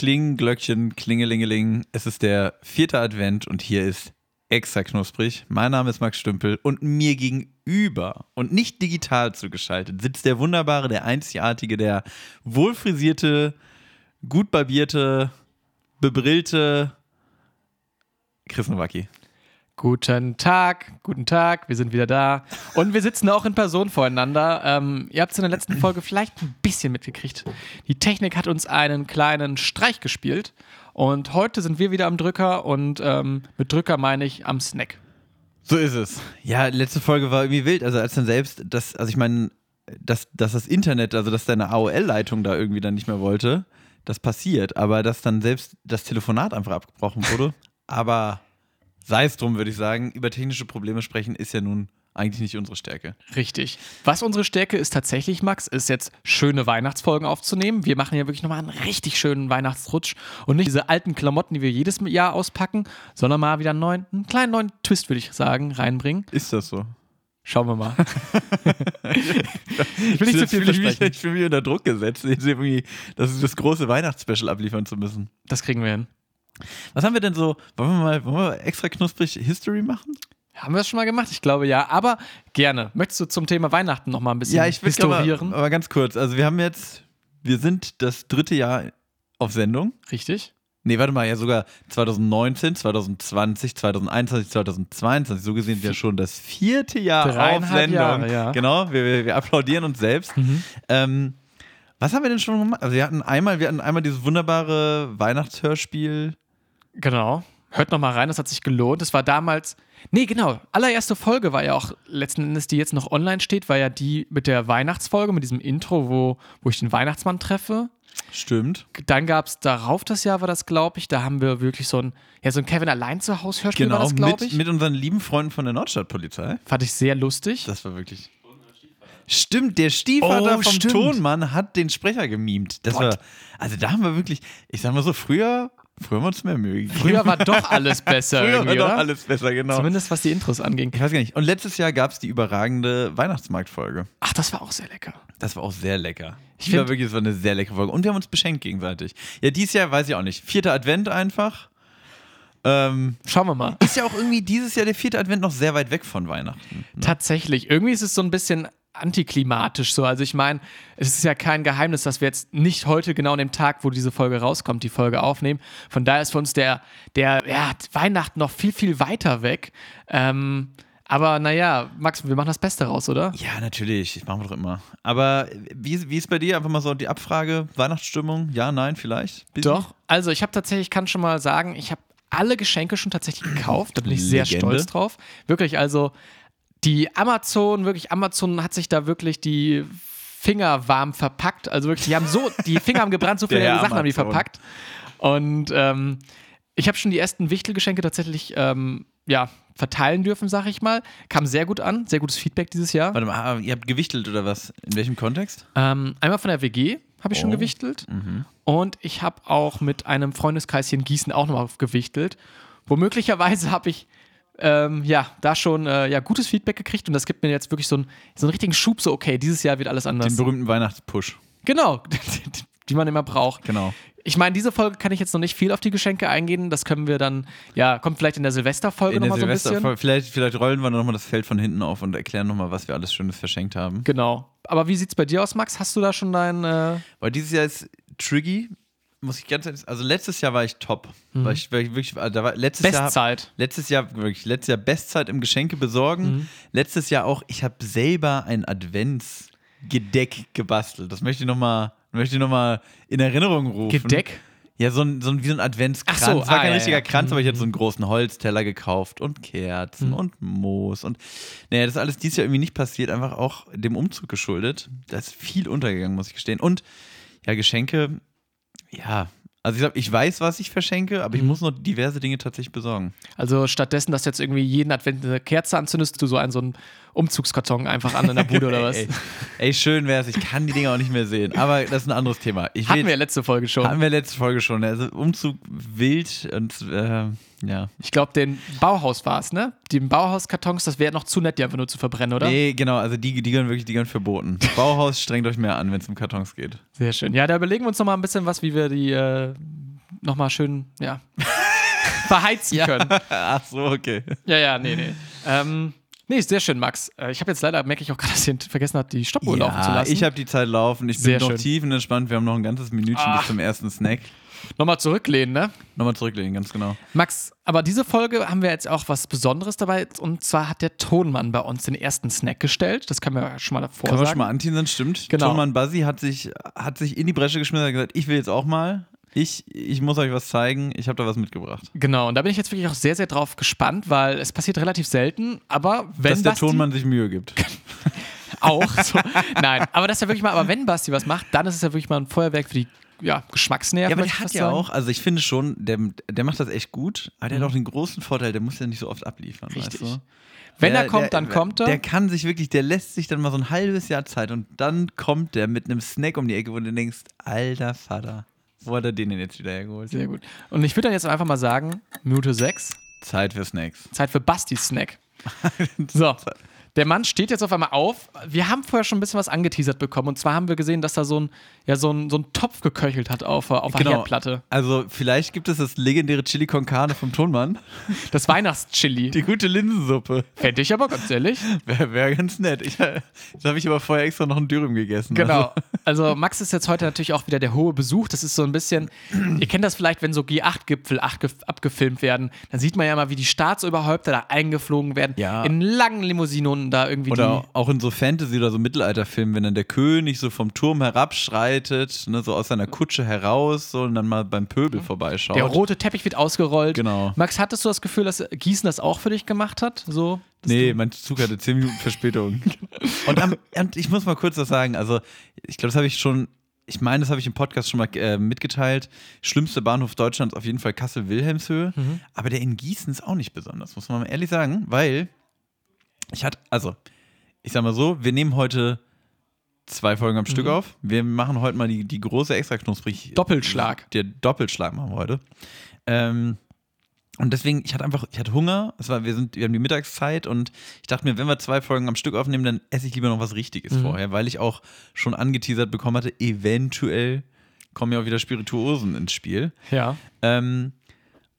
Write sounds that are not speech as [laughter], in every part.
Kling, Glöckchen, Klingelingeling. Es ist der vierte Advent und hier ist extra knusprig. Mein Name ist Max Stümpel und mir gegenüber und nicht digital zugeschaltet sitzt der wunderbare, der einzigartige, der wohlfrisierte, gut barbierte, bebrillte Chris Nowacki. Guten Tag, guten Tag, wir sind wieder da. Und wir sitzen auch in Person voreinander. Ähm, ihr habt es in der letzten Folge vielleicht ein bisschen mitgekriegt. Die Technik hat uns einen kleinen Streich gespielt. Und heute sind wir wieder am Drücker und ähm, mit Drücker meine ich am Snack. So ist es. Ja, letzte Folge war irgendwie wild. Also als dann selbst, das, also ich meine, dass, dass das Internet, also dass deine AOL-Leitung da irgendwie dann nicht mehr wollte, das passiert. Aber dass dann selbst das Telefonat einfach abgebrochen wurde. [laughs] Aber sei es drum, würde ich sagen. Über technische Probleme sprechen ist ja nun eigentlich nicht unsere Stärke. Richtig. Was unsere Stärke ist tatsächlich, Max, ist jetzt schöne Weihnachtsfolgen aufzunehmen. Wir machen ja wirklich nochmal einen richtig schönen Weihnachtsrutsch und nicht diese alten Klamotten, die wir jedes Jahr auspacken, sondern mal wieder einen, neuen, einen kleinen neuen Twist, würde ich sagen, reinbringen. Ist das so? Schauen wir mal. [laughs] ich will nicht zu viel versprechen. Ich fühle mich unter Druck gesetzt, [laughs] das ist das große Weihnachtsspecial abliefern zu müssen. Das kriegen wir hin. Was haben wir denn so? Wollen wir mal wollen wir extra knusprig History machen? Haben wir das schon mal gemacht? Ich glaube ja. Aber gerne. Möchtest du zum Thema Weihnachten noch mal ein bisschen ja, ich historieren? Aber, aber ganz kurz. Also wir haben jetzt, wir sind das dritte Jahr auf Sendung. Richtig. Nee, warte mal, ja sogar 2019, 2020, 2021, 2022. So gesehen wir schon das vierte Jahr auf Sendung. Jahre, ja. Genau, wir, wir, wir, applaudieren uns selbst. Mhm. Ähm, was haben wir denn schon gemacht? Also wir hatten einmal, wir hatten einmal dieses wunderbare Weihnachtshörspiel. Genau. Hört noch mal rein, das hat sich gelohnt. Das war damals, nee, genau, allererste Folge war ja auch letzten Endes, die jetzt noch online steht, war ja die mit der Weihnachtsfolge, mit diesem Intro, wo, wo ich den Weihnachtsmann treffe. Stimmt. Dann gab es darauf das Jahr, war das, glaube ich, da haben wir wirklich so ein, ja, so ein Kevin allein zu Hause Hörspiel genau, war das, glaube ich. Mit unseren lieben Freunden von der Nordstadtpolizei. Fand ich sehr lustig. Das war wirklich Stimmt, der Stiefvater oh, vom stimmt. Tonmann hat den Sprecher gemimt. Das war, also da haben wir wirklich, ich sag mal so, früher Früher haben wir uns mehr Mühe gegeben. Früher war doch [laughs] alles besser. Früher war doch alles besser, genau. Zumindest was die Intros anging. Ich weiß gar nicht. Und letztes Jahr gab es die überragende Weihnachtsmarktfolge. Ach, das war auch sehr lecker. Das war auch sehr lecker. Ich finde wirklich, es war eine sehr leckere Folge. Und wir haben uns beschenkt gegenseitig. Ja, dieses Jahr weiß ich auch nicht. Vierter Advent einfach. Ähm, Schauen wir mal. Ist ja auch irgendwie dieses Jahr der vierte Advent noch sehr weit weg von Weihnachten. Ne? Tatsächlich. Irgendwie ist es so ein bisschen antiklimatisch so. Also ich meine, es ist ja kein Geheimnis, dass wir jetzt nicht heute genau an dem Tag, wo diese Folge rauskommt, die Folge aufnehmen. Von daher ist für uns der, der ja, Weihnachten noch viel, viel weiter weg. Ähm, aber naja, Max, wir machen das Beste raus, oder? Ja, natürlich. Ich mache doch immer. Aber wie, wie ist bei dir einfach mal so die Abfrage? Weihnachtsstimmung? Ja, nein, vielleicht? Busy? Doch. Also ich habe tatsächlich, kann schon mal sagen, ich habe alle Geschenke schon tatsächlich gekauft. Da bin ich sehr Legende. stolz drauf. Wirklich, also die Amazon, wirklich, Amazon hat sich da wirklich die Finger warm verpackt. Also wirklich, die haben so, die Finger haben gebrannt, so [laughs] viele Sachen Amazon. haben die verpackt. Und ähm, ich habe schon die ersten Wichtelgeschenke tatsächlich ähm, ja, verteilen dürfen, sag ich mal. Kam sehr gut an, sehr gutes Feedback dieses Jahr. Warte mal, ah, ihr habt gewichtelt oder was? In welchem Kontext? Ähm, einmal von der WG habe ich oh. schon gewichtelt. Mhm. Und ich habe auch mit einem Freundeskreis hier in Gießen auch nochmal gewichtelt. Womöglicherweise [laughs] habe ich ähm, ja, da schon äh, ja, gutes Feedback gekriegt und das gibt mir jetzt wirklich so, ein, so einen richtigen Schub, so okay, dieses Jahr wird alles anders. Den berühmten Weihnachtspush. Genau, [laughs] die man immer braucht. Genau. Ich meine, diese Folge kann ich jetzt noch nicht viel auf die Geschenke eingehen. Das können wir dann, ja, kommt vielleicht in der Silvesterfolge nochmal so ein bisschen. Vielleicht, vielleicht rollen wir nochmal das Feld von hinten auf und erklären nochmal, was wir alles Schönes verschenkt haben. Genau. Aber wie sieht's bei dir aus, Max? Hast du da schon dein. Äh Weil dieses Jahr ist Triggy muss ich ganz ehrlich, also letztes Jahr war ich top. Mhm. War ich, war ich wirklich, also da war letztes Bestzeit. Jahr, letztes Jahr wirklich, letztes Jahr Bestzeit im Geschenke besorgen. Mhm. Letztes Jahr auch, ich habe selber ein Adventsgedeck gebastelt. Das möchte ich nochmal, möchte ich noch mal in Erinnerung rufen. Gedeck? Ja, so ein, so ein, wie so ein Adventskranz. So, es war ah, kein ja, richtiger ja. Kranz, aber ich hatte so einen Mhm. großen Holzteller gekauft und Kerzen Mhm. und Moos und naja, das ist alles dieses Jahr irgendwie nicht passiert, einfach auch dem Umzug geschuldet. Da ist viel untergegangen, muss ich gestehen. Und ja, Geschenke, ja, also ich, sag, ich weiß, was ich verschenke, aber ich Mhm. muss noch diverse Dinge tatsächlich besorgen. Also stattdessen, dass du jetzt irgendwie jeden Advent eine Kerze anzündest, du so einen so einen Umzugskarton einfach an in der Bude oder [laughs] was? ey, ey, schön wär's, ich kann die Dinger auch nicht mehr sehen, aber das ist ein anderes Thema. Ich Hatten will- wir letzte Folge schon. Hatten wir letzte Folge schon. Also Umzug wild und äh, ja. Ich glaube, den Bauhaus war es, ne? Die Bauhauskartons, das wäre noch zu nett, die einfach nur zu verbrennen, oder? Nee, genau, also die, die gehören wirklich, die gehören verboten. [laughs] Bauhaus strengt euch mehr an, wenn es um Kartons geht. Sehr schön. Ja, da überlegen wir uns noch mal ein bisschen was, wie wir die, äh, nochmal schön, ja, [laughs] verheizen Ja. können. Ach so, okay. Ja, ja, nee, nee. Ähm, nee, sehr schön, Max. Äh, Ich habe jetzt leider, merke ich auch gerade, dass ich vergessen habe, die Stoppuhr laufen zu Ja, lassen. ich habe die Zeit laufen. Ich bin Sehr noch schön. tiefenentspannt. Wir haben noch ein ganzes Minütchen Ach. bis zum ersten Snack. Nochmal zurücklehnen, ne? Nochmal zurücklegen, ganz genau. Max, aber diese Folge haben wir jetzt auch was Besonderes dabei. Und zwar hat der Tonmann bei uns den ersten Snack gestellt. Das können wir schon mal davor Können wir schon mal anteasern, stimmt. Genau. Thomann Bassi hat sich, hat sich in die Bresche geschmissen und gesagt, ich will jetzt auch mal. Ich, ich muss euch was zeigen. Ich habe da was mitgebracht. Genau, und da bin ich jetzt wirklich auch sehr, sehr drauf gespannt, weil es passiert relativ selten, aber wenn Dass der Basti Tonmann sich Mühe gibt. [laughs] auch so, nein, aber das ist ja wirklich mal, aber wenn Basti was macht, dann ist es ja wirklich mal ein Feuerwerk für die ja, Geschmacksnerven. Ja, aber der hat ja sagen. auch, also ich finde schon, der, der macht das echt gut, aber der hat auch den großen Vorteil, der muss ja nicht so oft abliefern. Mhm. Richtig. Weißt du? Wenn Der- er kommt, der, dann kommt er. Der kann sich wirklich, der lässt sich dann mal so ein halbes Jahr Zeit und dann kommt der mit einem Snack um die Ecke, wo du denkst, alter Vater, wo hat er den denn jetzt wieder hergeholt? Sehr gut. Und ich würde dann jetzt einfach mal sagen, Minute 6, Zeit für Snacks. Zeit für Bastis Snack. [laughs] So. Der Mann steht jetzt auf einmal auf. Wir haben vorher schon ein bisschen was angeteasert bekommen. Und zwar haben wir gesehen, dass da so ein, ja, so ein, so ein Topf geköchelt hat auf, auf der Herdplatte. Also vielleicht gibt es das legendäre Chili con Carne vom Tonmann. Das Weihnachtschili. Die gute Linsensuppe. Fände ich aber ganz ehrlich. Wäre wär ganz nett. Ich, jetzt habe ich aber vorher extra noch einen Dürüm gegessen. Genau. Also Max ist jetzt heute natürlich auch wieder der hohe Besuch. Das ist so ein bisschen, ihr kennt das vielleicht, wenn so G8-Gipfel abgefilmt werden, dann sieht man ja mal, wie die Staatsoberhäupter da eingeflogen werden. Ja. In langen Limousinen und da irgendwie Oder auch in so Fantasy- oder so Mittelalterfilmen, wenn dann der König so vom Turm herabschreitet, ne, so aus seiner Kutsche heraus so, und dann mal beim Pöbel vorbeischaut. Der rote Teppich wird ausgerollt. Genau. Max, hattest du das Gefühl, dass Gießen das auch für dich gemacht hat? So? Nee, mein Zug hatte 10 Minuten Verspätung. [laughs] [laughs] und, am, und ich muss mal kurz was sagen. Also, ich glaube, das habe ich schon, ich meine, das habe ich im Podcast schon mal äh, mitgeteilt. Schlimmster Bahnhof Deutschlands auf jeden Fall Kassel-Wilhelmshöhe. Mhm. Aber der in Gießen ist auch nicht besonders, muss man mal ehrlich sagen, weil ich hatte, also, ich sag mal so, wir nehmen heute zwei Folgen am Stück Mhm. auf. Wir machen heute mal die, die große extra knusprig. Doppelschlag. Der Doppelschlag machen wir heute. Ähm, und deswegen, ich hatte einfach, ich hatte Hunger. Es war, wir, sind, wir haben die Mittagszeit und ich dachte mir, wenn wir zwei Folgen am Stück aufnehmen, dann esse ich lieber noch was Richtiges Mhm. vorher, weil ich auch schon angeteasert bekommen hatte, eventuell kommen ja auch wieder Spirituosen ins Spiel. Ja. Ähm,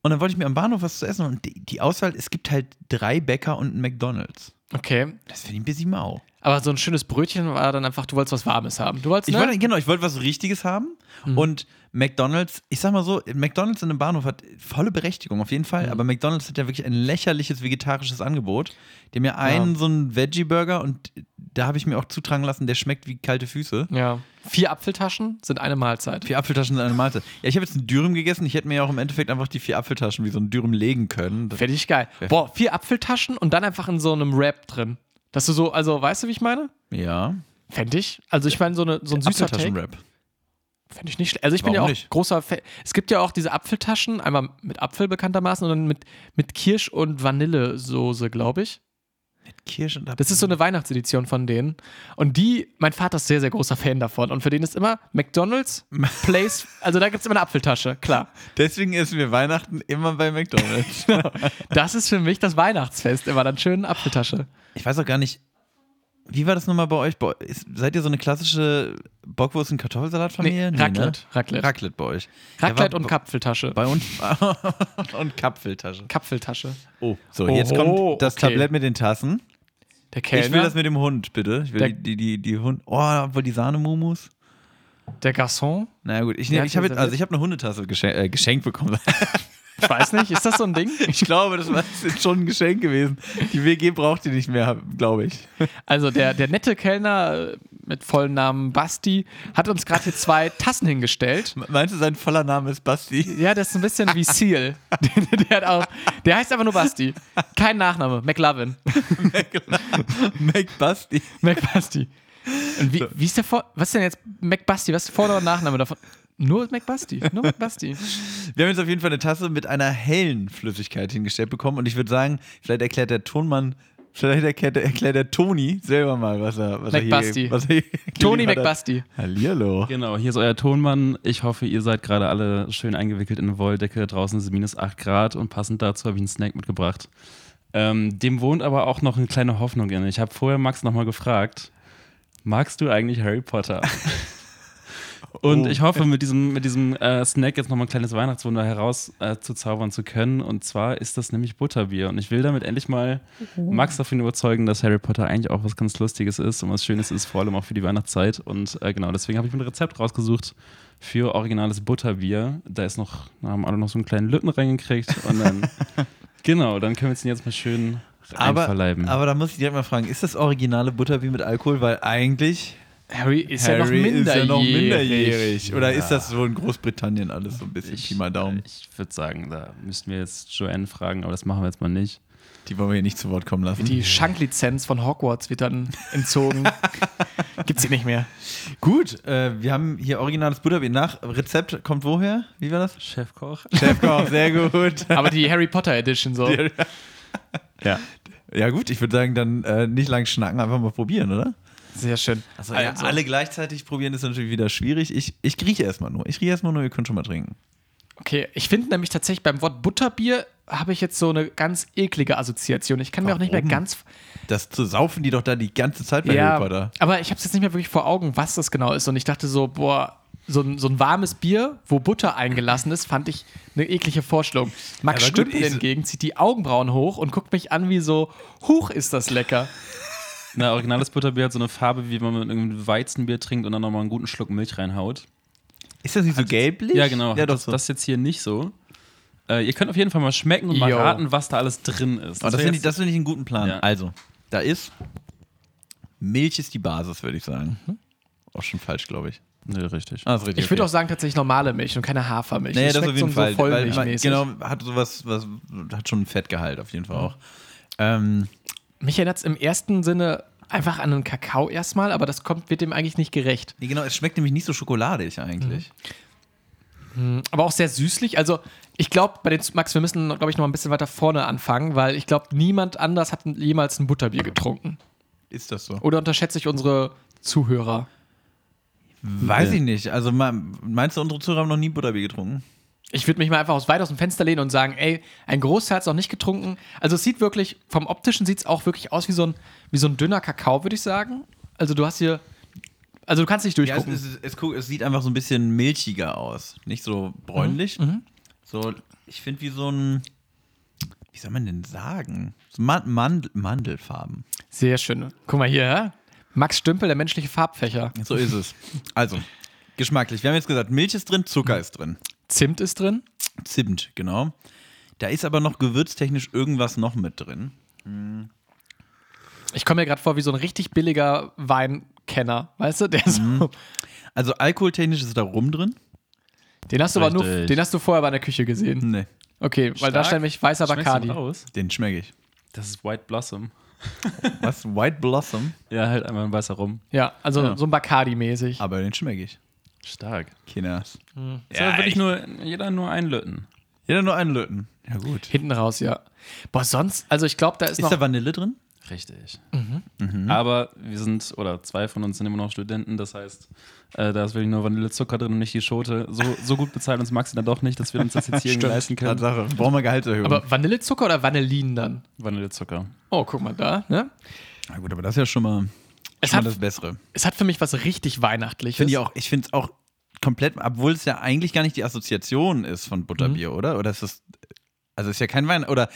und dann wollte ich mir am Bahnhof was zu essen und die, die Auswahl, es gibt halt drei Bäcker und einen McDonalds. Okay. Das finde ich ein bisschen mau. Aber so ein schönes Brötchen war dann einfach, du wolltest was Warmes haben. Du wolltest, Ich ne? wollte, genau, ich wollte was Richtiges haben. Und McDonalds, ich sag mal so, McDonalds in einem Bahnhof hat volle Berechtigung, auf jeden Fall. Aber McDonalds hat ja wirklich ein lächerliches vegetarisches Angebot. Die haben ja einen so einen Veggie-Burger und da habe ich mir auch zutragen lassen, der schmeckt wie kalte Füße. ja. Vier Apfeltaschen sind eine Mahlzeit. Vier Apfeltaschen sind eine Malte. Ja, ich habe jetzt einen Dürüm gegessen. Ich hätte mir ja auch im Endeffekt einfach die vier Apfeltaschen wie so ein Dürüm legen können. Fände ich geil. Boah, vier Apfeltaschen und dann einfach in so einem Wrap drin. Dass du so, also weißt du, wie ich meine? ja. Fände ich. Also ich meine, so, eine, so ein süßer. Apfeltaschen-Rap. Fände ich nicht schlecht. Also ich bin ja Warum auch nicht? großer Fan. Es gibt ja auch diese Apfeltaschen, einmal mit Apfel bekanntermaßen und dann mit, mit Kirsch- und Vanillesoße, glaube ich. Kirsch und Das ist so eine Weihnachtsedition von denen. Und die, mein Vater ist sehr, sehr großer Fan davon. Und für den ist immer McDonalds, [laughs] Place, also da gibt es immer eine Apfeltasche, klar. Deswegen essen wir Weihnachten immer bei McDonalds. [laughs] Das ist für mich das Weihnachtsfest, immer dann schön Apfeltasche. Ich weiß auch gar nicht, wie war das nochmal bei euch? Bei- ist- Seid ihr so eine klassische Bockwurst- und Kartoffelsalatfamilie? Nee, Raclette, Raclette. Raclette bei euch. Raclette Ja, und Kapfeltasche. Bei uns. [laughs] und Kapfeltasche. Kapfeltasche. Oh, so, Oh, jetzt kommt das okay. Tablett mit den Tassen. Der Kellner, Ich will das mit dem Hund, bitte. Ich will Der- die, die, die, die Hund. Oh, obwohl die Sahnemumus. der Garçon. Na gut, ich, ich habe also ich habe eine Hundetasse geschenkt, äh, geschenkt bekommen. [laughs] Ich weiß nicht, ist das so ein Ding? [laughs] ich glaube, das war schon ein Geschenk gewesen. Die WG braucht die nicht mehr, glaube ich. Also der, der nette Kellner mit vollen Namen Basti hat uns gerade hier zwei Tassen hingestellt. Meinst du, sein voller Name ist Basti? Ja, der ist ein bisschen wie Seal. der, [laughs] der, hat auch, der heißt einfach nur Basti. Kein Nachname. McLovin. McBasti. McBasti. Und wie, wie ist der Vor... Was ist denn jetzt McBasti? Was ist Vor- oder Nachname davon? Nur McBasti. Nur McBasti. [laughs] Wir haben jetzt auf jeden Fall eine Tasse mit einer hellen Flüssigkeit hingestellt bekommen und ich würde sagen, vielleicht erklärt der Tonmann, vielleicht erklärt, erklärt der Toni selber mal, was er, was er McBasti. hier, was er hier [laughs] hat. McBasti. Hallihallo. Genau, hier ist euer Tonmann. Ich hoffe, ihr seid gerade alle schön eingewickelt in eine Wolldecke. Draußen ist es minus 8 Grad und passend dazu habe ich einen Snack mitgebracht. Ähm, dem wohnt aber auch noch eine kleine Hoffnung inne. Ich habe vorher Max nochmal gefragt, magst du eigentlich Harry Potter? [laughs] Und Oh. ich hoffe, mit diesem, mit diesem äh, Snack jetzt nochmal ein kleines Weihnachtswunder heraus äh, zu zaubern zu können. Und zwar ist das nämlich Butterbier. Und ich will damit endlich mal Max davon überzeugen, dass Harry Potter eigentlich auch was ganz Lustiges ist und was Schönes ist, vor allem auch für die Weihnachtszeit. Und äh, genau, deswegen habe ich mir ein Rezept rausgesucht für originales Butterbier. Da ist noch, da haben alle noch so einen kleinen Lütten reingekriegt. Und dann, [laughs] genau, dann können wir es jetzt mal schön Aber, einverleiben. aber da muss ich direkt mal fragen, ist das originale Butterbier mit Alkohol? Weil eigentlich Harry ist Harry ja noch minderjährig. ist ja noch minderjährig. Oder Ja. ist das so in Großbritannien alles so ein bisschen Pi mal Daumen? Ich würde sagen, da müssten wir jetzt Joanne fragen, aber das machen wir jetzt mal nicht. Die wollen wir hier nicht zu Wort kommen lassen. Die Schanklizenz von Hogwarts wird dann entzogen. [laughs] Gibt's sie nicht mehr. Gut, äh, wir haben hier originales Butterbier nach. Rezept kommt woher? Wie war das? Chefkoch? Chefkoch, sehr [laughs] gut. Aber die Harry Potter Edition so. Ja. Ja gut, ich würde sagen, dann äh, nicht lang schnacken, einfach mal probieren, oder? Sehr schön. Also, ja, alle gleichzeitig probieren ist natürlich wieder schwierig. Ich, ich rieche erstmal nur. Ich rieche erstmal nur, ihr könnt schon mal trinken. Okay, ich finde nämlich tatsächlich beim Wort Butterbier habe ich jetzt so eine ganz eklige Assoziation. Ich kann mir auch nicht mehr Warum? ganz. Das zu saufen die doch da die ganze Zeit bei ja, Potter. aber ich habe es jetzt nicht mehr wirklich vor Augen, was das genau ist. Und ich dachte so, boah, so ein, so ein warmes Bier, wo Butter eingelassen ist, fand ich eine eklige Vorstellung. Max Stümpel hingegen zieht die Augenbrauen hoch und guckt mich an wie so, huch, ist das lecker. Na, originales Butterbier hat so eine Farbe, wie wenn man irgendwie Weizenbier trinkt und dann nochmal einen guten Schluck Milch reinhaut. Ist das nicht so gelblich? Ja, genau. Ja, doch das, so. das jetzt hier nicht so. Äh, ihr könnt auf jeden Fall mal schmecken und mal Jo. raten, was da alles drin ist. Oh, das wär finde ich, das find ich einen guten Plan. Ja. Also, da ist Milch ist die Basis, würde ich sagen. Auch schon falsch, glaube ich. Nee, richtig. Ah, ist richtig. Ich würde okay. auch sagen, tatsächlich normale Milch und keine Hafermilch. Nee, das schmeckt auf jeden so, Fall. Vollmilchmäßig. genau, hat sowas, was, hat schon ein Fettgehalt auf jeden Fall auch. Ähm, Mich erinnert es im ersten Sinne einfach an einen Kakao erstmal, aber das kommt, wird dem eigentlich nicht gerecht. nee, genau, es schmeckt nämlich nicht so schokoladig eigentlich. Aber auch sehr süßlich. Also, ich glaube, bei den Max, wir müssen, glaube ich, noch ein bisschen weiter vorne anfangen, weil ich glaube, niemand anders hat jemals ein Butterbier getrunken. Ist das so? Oder unterschätze ich unsere Zuhörer? Weiß ich nicht. Also me- meinst du, unsere Zuhörer haben noch nie Butterbier getrunken? Ich würde mich mal einfach aus weit aus dem Fenster lehnen und sagen, ey, ein Großteil hat es noch nicht getrunken. Also es sieht wirklich, vom optischen sieht es auch wirklich aus wie so ein, wie so ein dünner Kakao, würde ich sagen. Also du hast hier, also du kannst nicht Ja, es, durchgucken. es, es, es sieht einfach so ein bisschen milchiger aus. Nicht so bräunlich. So, ich finde wie so ein, wie soll man denn sagen? So Man Mandel Mandelfarben. Sehr schön. Guck mal hier, hä? Max Stümpel, der menschliche Farbfächer. So ist es. Also, geschmacklich. Wir haben jetzt gesagt, Milch ist drin, Zucker ist drin. Zimt ist drin. Zimt, genau. Da ist aber noch gewürztechnisch irgendwas noch mit drin. Ich komme mir gerade vor wie so ein richtig billiger Weinkenner, weißt du? Der so, Also alkoholtechnisch ist da Rum drin. Den hast du aber nur, den hast du vorher bei der Küche gesehen. Nee, Okay, weil da Stark. stand nämlich weißer Schmeckst Bacardi. den schmecke ich. Das ist White Blossom. Was? White Blossom? Ja, halt einmal ein weißer Rum. Ja, also Ja. so ein Bacardi-mäßig. Aber den schmecke ich. Stark. Kinders. Ja, wirklich nur, jeder nur einen Löten. Jeder nur einen Löten. Ja, gut. Hinten raus, ja. Boah, sonst, also ich glaube, da ist, Ist noch. da Vanille drin? Richtig. Aber wir sind, oder zwei von uns sind immer noch Studenten, das heißt, äh, da ist wirklich nur Vanillezucker drin und nicht die Schote. So, so gut bezahlt uns Maxi dann doch nicht, dass wir uns das jetzt hier [laughs] leisten können. Tatsache. Brauchen wir Gehaltserhöhung. aber Vanillezucker oder Vanillin dann? Vanillezucker. Oh, guck mal da, ne? Na gut, aber das ist ja schon mal, Es hat, das Bessere. es hat für mich was richtig Weihnachtliches. Finde ich auch, ich finde es auch komplett, obwohl es ja eigentlich gar nicht die Assoziation ist von Butterbier, oder? Oder ist es, also ist ja kein Wein, oder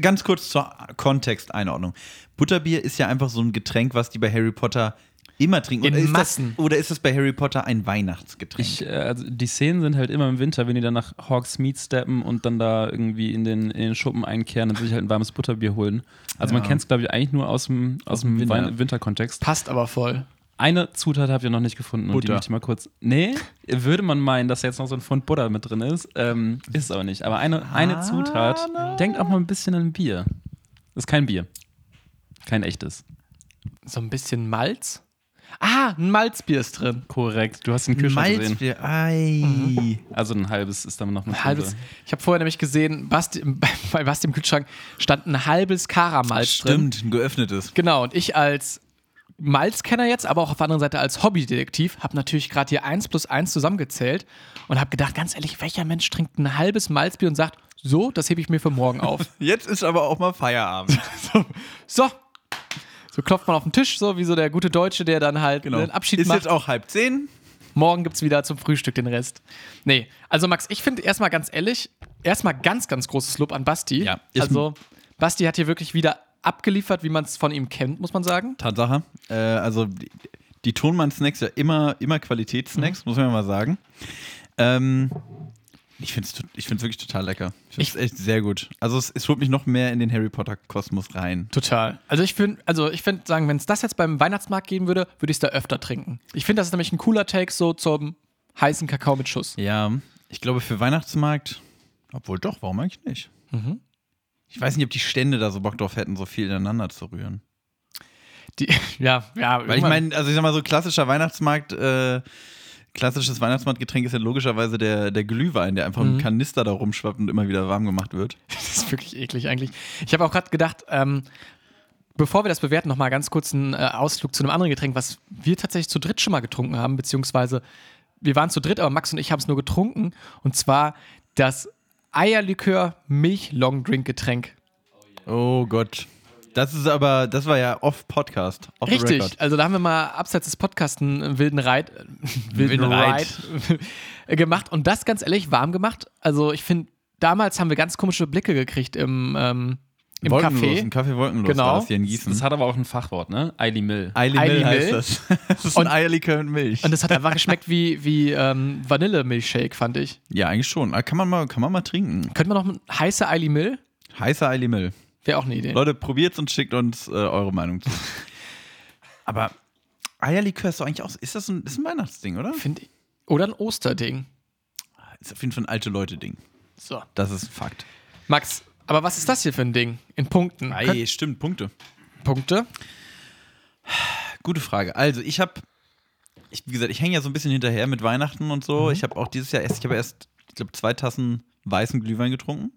ganz kurz zur Kontexteinordnung. Butterbier ist ja einfach so ein Getränk, was die bei Harry Potter immer trinken. In oder ist Massen. Das, oder ist das bei Harry Potter ein Weihnachtsgetränk? Ich, äh, also die Szenen sind halt immer im Winter, wenn die dann nach Hawksmead steppen und dann da irgendwie in den, in den Schuppen einkehren und sich halt ein warmes Butterbier holen. Also Ja. man kennt es, glaube ich, eigentlich nur aus dem, aus dem Winter. Wein Winterkontext. Passt aber voll. Eine Zutat habt ihr noch nicht gefunden und die Butter. möchte ich mal kurz. Nee, würde man meinen, dass jetzt noch so ein Pfund Butter mit drin ist. Ähm, ist aber nicht. Aber eine, eine Ah, Zutat, denkt auch mal ein bisschen an Bier. ist kein Bier. Kein echtes. So ein bisschen Malz. Ah, ein Malzbier ist drin. Korrekt. Du hast den Kühlschrank gesehen. Malzbier, ei. Also ein halbes ist dann noch mit Ein halbes. drin. Ich habe vorher nämlich gesehen, Basti, [laughs] bei Basti im Kühlschrank stand ein halbes Karamalz drin. Stimmt, ein geöffnetes. Genau, und ich als Malzkenner jetzt, aber auch auf der anderen Seite als Hobbydetektiv, habe natürlich gerade hier 1 plus 1 zusammengezählt und habe gedacht, ganz ehrlich, welcher Mensch trinkt ein halbes Malzbier und sagt, so, das hebe ich mir für morgen auf. [laughs] Jetzt ist aber auch mal Feierabend. [laughs] so. So klopft man auf den Tisch, so wie so der gute Deutsche, der dann halt Genau. einen Abschied ist macht. jetzt auch halb zehn. Morgen gibt es wieder zum Frühstück den Rest. Nee, also Max, ich finde erstmal ganz ehrlich, erstmal ganz, ganz großes Lob an Basti. Ja, ist also Basti hat hier wirklich wieder abgeliefert, wie man es von ihm kennt, muss man sagen. Tatsache. Äh, also die, die Tonmann-Snacks ja immer, immer Qualitätssnacks, muss man ja mal sagen. Ähm, ich finde es ich find's wirklich total lecker. Ich finde es echt sehr gut. Also es, es holt mich noch mehr in den Harry Potter-Kosmos rein. Total. Also ich finde, also ich finde, sagen, wenn es das jetzt beim Weihnachtsmarkt geben würde, würde ich es da öfter trinken. Ich finde, das ist nämlich ein cooler Take so zum heißen Kakao mit Schuss. Ja, ich glaube für Weihnachtsmarkt, obwohl doch, warum eigentlich nicht? Mhm. Ich weiß nicht, ob die Stände da so Bock drauf hätten, so viel ineinander zu rühren. Die, [laughs] ja, ja. Weil ich meine, also ich sag mal so klassischer Weihnachtsmarkt, äh, klassisches Weihnachtsmarktgetränk ist ja logischerweise der, der Glühwein, der einfach im Kanister da rumschwappt und immer wieder warm gemacht wird. [laughs] Das ist wirklich eklig eigentlich. Ich habe auch gerade gedacht, ähm, bevor wir das bewerten, nochmal ganz kurz einen äh, Ausflug zu einem anderen Getränk, was wir tatsächlich zu dritt schon mal getrunken haben, beziehungsweise wir waren zu dritt, aber Max und ich haben es nur getrunken. Und zwar das Eierlikör Milch Long Drink Getränk. Oh Gott. Das ist aber, das war ja off-Podcast. Off Richtig. record. Also da haben wir mal abseits des Podcasts einen wilden Reit, äh, wilden Wilden Ride Ride. gemacht und das ganz ehrlich warm gemacht. Also ich finde, damals haben wir ganz komische Blicke gekriegt im, ähm, im Wolkenlos, Café. ein Kaffee wolkenlos Genau. war das hier in Gießen. Das hat aber auch ein Fachwort, ne? Eili Mill. Eili Mill heißt das. [laughs] Das ist Und- ein Eierlikör mit Milch. Und es hat einfach geschmeckt wie, wie ähm, Vanille-Milchshake, fand ich. ja, eigentlich schon. Ah, Kann man mal, kann man mal trinken. Könnte man noch heiße Eili Mill? Heißer Eili Mill. Wäre auch eine Idee. Leute, probiert's und schickt uns äh, eure Meinung zu. [laughs] Aber Eierlikör ist doch eigentlich auch, ist das ein, ist ein Weihnachtsding, oder? Find ich. Oder ein Osterding. Ist auf jeden Fall ein alte Leute-Ding. So. Das ist ein Fakt. Max, aber was ist das hier für ein Ding? In Punkten. Ei, stimmt, Punkte. Punkte? Gute Frage. Also, ich habe, ich, wie gesagt, ich hänge ja so ein bisschen hinterher mit Weihnachten und so. Ich habe auch dieses Jahr erst, ich habe erst, ich glaube, zwei Tassen weißen Glühwein getrunken.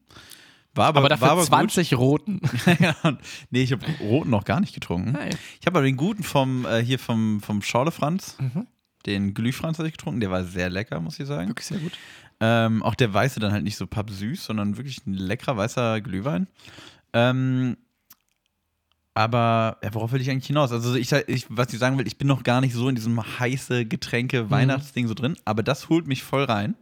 War aber, Aber dafür war aber 20 roten. Gut. [laughs] ja, und- nee, ich habe roten noch gar nicht getrunken. Nein. Ich habe aber den guten vom, äh, hier vom, vom Schorle Franz, Mhm. den Glühfranz hatte ich getrunken. Der war sehr lecker, muss ich sagen. Wirklich sehr gut. Ähm, auch der weiße dann halt nicht so pappsüß, sondern wirklich ein leckerer weißer Glühwein. Ähm, aber ja, worauf will ich eigentlich hinaus? Also ich, ich, was ich sagen will, ich bin noch gar nicht so in diesem heiße Getränke Weihnachtsding so drin, aber das holt mich voll rein.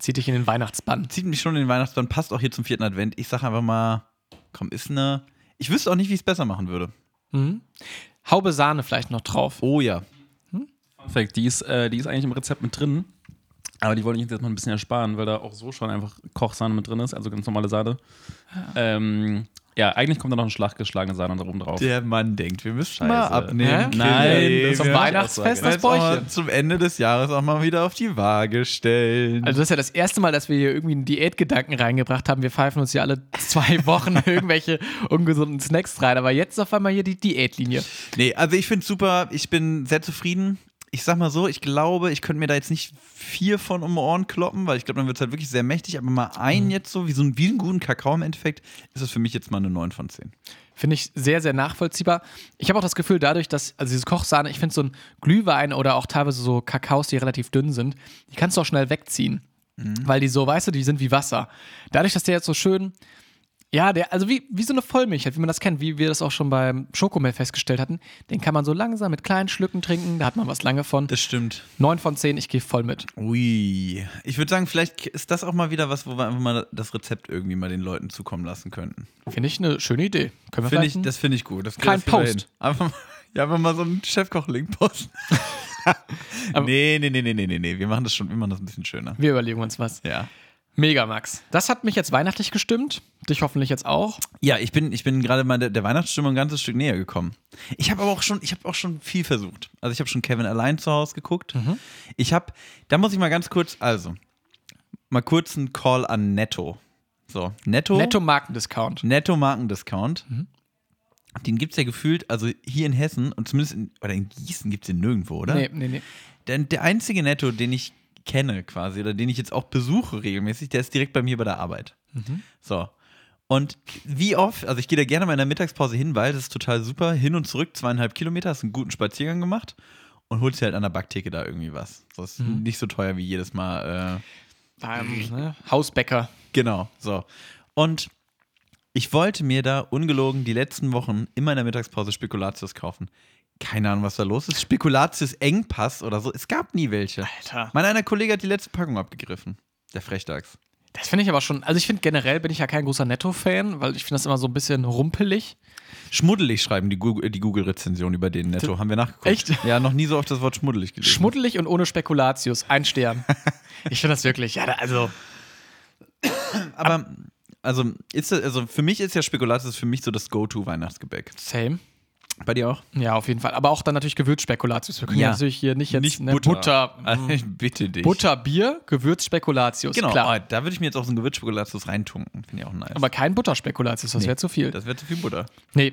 Zieht dich in den Weihnachtsbann. Zieht mich schon in den Weihnachtsbaum, passt auch hier zum vierten Advent. Ich sage einfach mal, komm, ist eine. Ich wüsste auch nicht, wie ich es besser machen würde. Mhm. Haube Sahne vielleicht noch drauf. Oh ja. Perfekt, die ist, äh, die ist eigentlich im Rezept mit drin. Aber die wollte ich jetzt mal ein bisschen ersparen, weil da auch so schon einfach Kochsahne mit drin ist, also ganz normale Sahne. Ähm, ja, eigentlich kommt da noch ein Schlag geschlagene Sahne da oben drauf. Der Mann denkt, wir müssen Scheiße. mal abnehmen. Hä? Nein, das ist Weihnachtsfest, das Bäuchchen. zum Ende des Jahres auch mal wieder auf die Waage stellen. Also das ist ja das erste Mal, dass wir hier irgendwie einen Diätgedanken reingebracht haben. Wir pfeifen uns ja alle zwei [laughs] Wochen irgendwelche ungesunden Snacks rein. Aber jetzt ist auf einmal hier die Diätlinie. Nee, also ich finde super, ich bin sehr zufrieden. Ich sag mal so, ich glaube, ich könnte mir da jetzt nicht vier von um Ohren kloppen, weil ich glaube, dann wird es halt wirklich sehr mächtig. Aber mal einen jetzt so, wie so einen, wie einen guten Kakao im Endeffekt, ist das für mich jetzt mal eine 9 von 10. Finde ich sehr, sehr nachvollziehbar. Ich habe auch das Gefühl, dadurch, dass, also diese Kochsahne, ich finde so ein Glühwein oder auch teilweise so Kakaos, die relativ dünn sind, die kannst du auch schnell wegziehen. Weil die so, weißt du, die sind wie Wasser. Dadurch, dass der jetzt so schön, ja, der, also wie, wie so eine Vollmilch, halt, wie man das kennt, wie wir das auch schon beim Schokomel festgestellt hatten, den kann man so langsam mit kleinen Schlücken trinken, da hat man was lange von. Das stimmt. 9 von 10, ich gehe voll mit. Ui. Ich würde sagen, vielleicht ist das auch mal wieder was, wo wir einfach mal das Rezept irgendwie mal den Leuten zukommen lassen könnten. Finde ich eine schöne Idee. Können wir Find ich, das finde ich gut. Das wir Post. Einfach mal, [laughs] ja, einfach mal so einen Chefkoch-Link posten. [laughs] [laughs] Nee, nee, nee, nee, nee, nee, nee. Wir machen das schon, wir machen das ein bisschen schöner. wir überlegen uns was. Ja. Mega, Max. Das hat mich jetzt weihnachtlich gestimmt. Dich hoffentlich jetzt auch. Ja, ich bin, ich bin gerade mal der, der Weihnachtsstimmung ein ganzes Stück näher gekommen. Ich habe aber auch schon, ich habe auch schon viel versucht. Also ich habe schon Kevin allein zu Hause geguckt. Ich habe, da muss ich mal ganz kurz, also mal kurz einen Call an Netto. So, Netto. Netto Markendiscount. Netto Markendiscount. Den gibt es ja gefühlt, also hier in Hessen und zumindest in, oder in Gießen gibt es den nirgendwo, oder? Nee, nee, nee. Der, der einzige Netto, den ich kenne quasi oder den ich jetzt auch besuche regelmäßig, der ist direkt bei mir bei der Arbeit. So. Und wie oft, also ich gehe da gerne mal in der Mittagspause hin, weil das ist total super. Hin und zurück, zweieinhalb Kilometer, hast einen guten Spaziergang gemacht und holst dir halt an der Backtheke da irgendwie was. Das ist nicht so teuer wie jedes Mal. Äh, Beim ne? Hausbäcker. Genau, so. Und ich wollte mir da ungelogen die letzten Wochen immer in der Mittagspause Spekulatius kaufen. Keine Ahnung, was da los ist. Spekulatius Engpass oder so. Es gab nie welche. Alter. Mein einer Kollege hat die letzte Packung abgegriffen. Der Frechdachs. Das finde ich aber schon, also ich finde generell bin ich ja kein großer Netto-Fan, weil ich finde das immer so ein bisschen rumpelig. Schmuddelig schreiben die Google- die Google-Rezension über den Netto. Haben wir nachgeguckt. Echt? Ja, noch nie so oft das Wort schmuddelig gelesen. Schmuddelig und ohne Spekulatius, ein Stern. [laughs] ich finde das wirklich, ja, also Aber, also, ist das, also für mich ist ja Spekulatius für mich so das Go-To-Weihnachtsgebäck. same. Bei dir auch? Ja, auf jeden Fall. Aber auch dann natürlich Gewürzspekulatius. Wir können ja, Ja. natürlich hier nicht jetzt Nicht ne, Butter. Butter, [laughs] Also, ich bitte dich. Butter, Bier, Gewürzspekulatius. Genau, klar. oh, da würde ich mir jetzt auch so ein Gewürzspekulatius reintunken. Finde ich auch nice. Aber kein Butterspekulatius, das Nee, wäre zu viel. Das wäre zu viel Butter. Nee,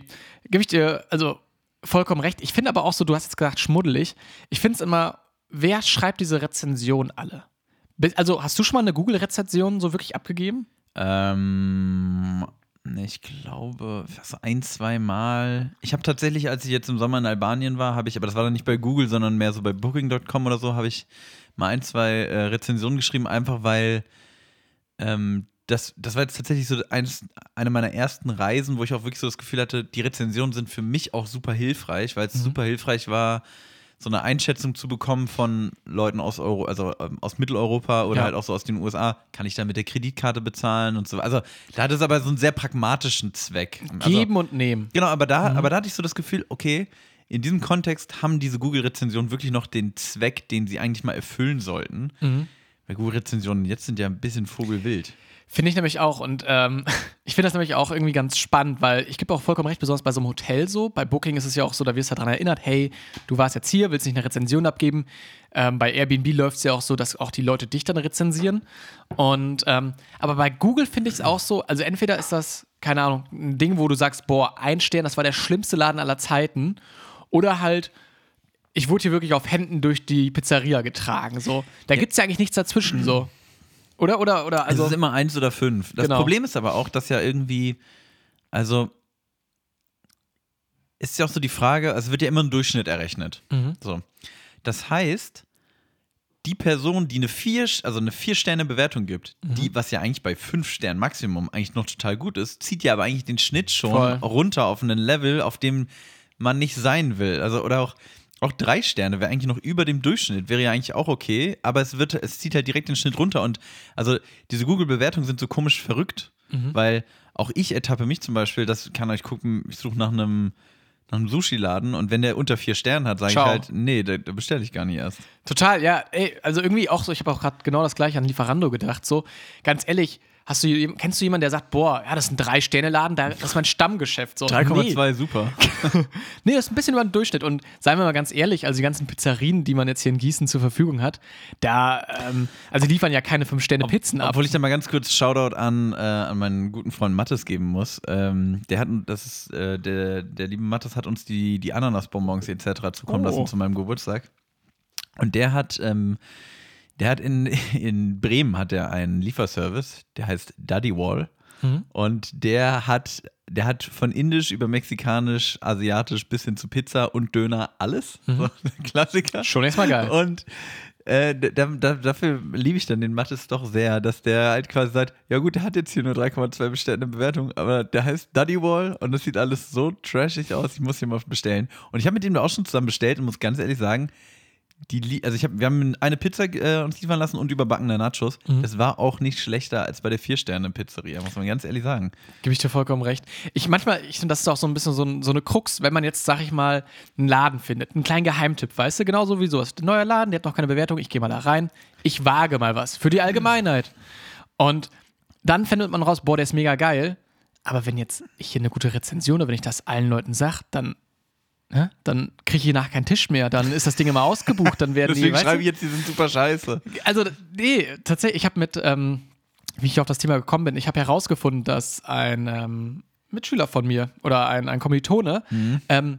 gebe ich dir also vollkommen recht. Ich finde aber auch so, du hast jetzt gesagt, schmuddelig. Ich finde es immer, wer schreibt diese Rezension alle? Also, hast du schon mal eine Google-Rezension so wirklich abgegeben? Ähm, ich glaube, so ein, zwei Mal. Ich habe tatsächlich, als ich jetzt im Sommer in Albanien war, habe ich, aber das war dann nicht bei Google, sondern mehr so bei Booking.com oder so, habe ich mal ein, zwei äh, Rezensionen geschrieben, einfach weil ähm, das, das war jetzt tatsächlich so eins, eine meiner ersten Reisen, wo ich auch wirklich so das Gefühl hatte, die Rezensionen sind für mich auch super hilfreich, weil es super hilfreich war, so eine Einschätzung zu bekommen von Leuten aus Euro, also ähm, aus Mitteleuropa oder Ja. halt auch so aus den USA. Kann ich da mit der Kreditkarte bezahlen und so. Also da hat es aber so einen sehr pragmatischen Zweck. Also, Geben und nehmen. Genau, aber da, Mhm. aber da hatte ich so das Gefühl, okay, in diesem Kontext haben diese Google-Rezensionen wirklich noch den Zweck, den sie eigentlich mal erfüllen sollten. Mhm. Weil Google-Rezensionen jetzt sind ja ein bisschen vogelwild. Finde ich nämlich auch. Und ähm, [laughs] ich finde das nämlich auch irgendwie ganz spannend, weil ich gebe auch vollkommen recht, besonders bei so einem Hotel so. Bei Booking ist es ja auch so, da wirst du daran erinnert, hey, du warst jetzt hier, willst nicht eine Rezension abgeben. Ähm, bei Airbnb läuft es ja auch so, dass auch die Leute dich dann rezensieren. Und ähm, aber bei Google finde ich es auch so, also entweder ist das, keine Ahnung, ein Ding, wo du sagst, boah, ein Stern, das war der schlimmste Laden aller Zeiten. Oder halt, ich wurde hier wirklich auf Händen durch die Pizzeria getragen. So. Da gibt es ja eigentlich nichts dazwischen. So. Oder, oder, oder, Also also. es ist immer eins oder fünf. Das Genau. Problem ist aber auch, dass ja irgendwie, also ist ja auch so die Frage, also wird ja immer ein Durchschnitt errechnet. Mhm. So. Das heißt, die Person, die eine vier, also eine vier Sterne Bewertung gibt, Mhm. die, was ja eigentlich bei fünf Sternen Maximum eigentlich noch total gut ist, zieht ja aber eigentlich den Schnitt schon Voll. runter auf einen Level, auf dem man nicht sein will. Also oder auch auch drei Sterne wäre eigentlich noch über dem Durchschnitt, wäre ja eigentlich auch okay, aber es wird, es zieht halt direkt den Schnitt runter und also diese Google-Bewertungen sind so komisch verrückt, Mhm. weil auch ich ertappe mich zum Beispiel, das kann euch gucken, ich suche nach einem nach einem Sushi-Laden und wenn der unter vier Sterne hat, sage ich halt, nee, da, da bestelle ich gar nicht erst. Total, ja. Ey, also irgendwie auch so, ich habe auch gerade genau das gleiche an Lieferando gedacht. So, ganz ehrlich, hast du, kennst du jemanden, der sagt, boah, ja, das ist ein Drei-Sterne-Laden, da- das ist mein Stammgeschäft. So, 3,2, super. Nee, [laughs] nee, das ist ein bisschen über den Durchschnitt. Und seien wir mal ganz ehrlich, also die ganzen Pizzerien, die man jetzt hier in Gießen zur Verfügung hat, da, ähm, also die liefern ja keine Fünf-Sterne-Pizzen ab. Obwohl ich da mal ganz kurz Shoutout an, äh, an meinen guten Freund Mattes geben muss. Ähm, der hat, das ist, äh, der, der liebe Mattes hat uns die, die Ananasbonbons etc. zukommen Oh. lassen zu meinem Geburtstag. Und der hat, ähm, der hat in, [laughs] in Bremen hat er einen Lieferservice, der heißt Daddy Wall. Mhm. Und der hat, der hat von indisch über mexikanisch, asiatisch bis hin zu Pizza und Döner alles. Mhm. So, [laughs] Klassiker. Schon erstmal geil. Und äh, da, da, dafür liebe ich dann den Mattes doch sehr, dass der halt quasi sagt, ja gut, der hat jetzt hier nur 3,2 bestellte Bewertung, aber der heißt Daddy Wall und das sieht alles so trashig aus, ich muss hier mal bestellen. Und ich habe mit dem da auch schon zusammen bestellt und muss ganz ehrlich sagen, die, also ich hab, wir haben eine Pizza äh, uns liefern lassen und überbackene Nachos. Mhm. Das war auch nicht schlechter als bei der Vier-Sterne-Pizzeria, muss man ganz ehrlich sagen. Gebe ich dir vollkommen recht. Ich manchmal, ich finde, das ist auch so ein bisschen so, ein, so eine Krux, wenn man jetzt, sag ich mal, einen Laden findet, einen kleinen Geheimtipp, weißt du, genauso wie so. Es ist ein neuer Laden, der hat noch keine Bewertung, ich gehe mal da rein, ich wage mal was für die Allgemeinheit. Und dann findet man raus, boah, der ist mega geil. Aber wenn jetzt ich hier eine gute Rezension oder wenn ich das allen Leuten sage, dann, ne, dann kriege ich nachher keinen Tisch mehr, dann ist das Ding immer ausgebucht, dann werden die, Deswegen du? schreibe ich jetzt, die sind super scheiße. Also, nee, tatsächlich, ich habe mit, ähm, wie ich auf das Thema gekommen bin, ich habe herausgefunden, dass ein ähm, Mitschüler von mir oder ein, ein Kommilitone ähm,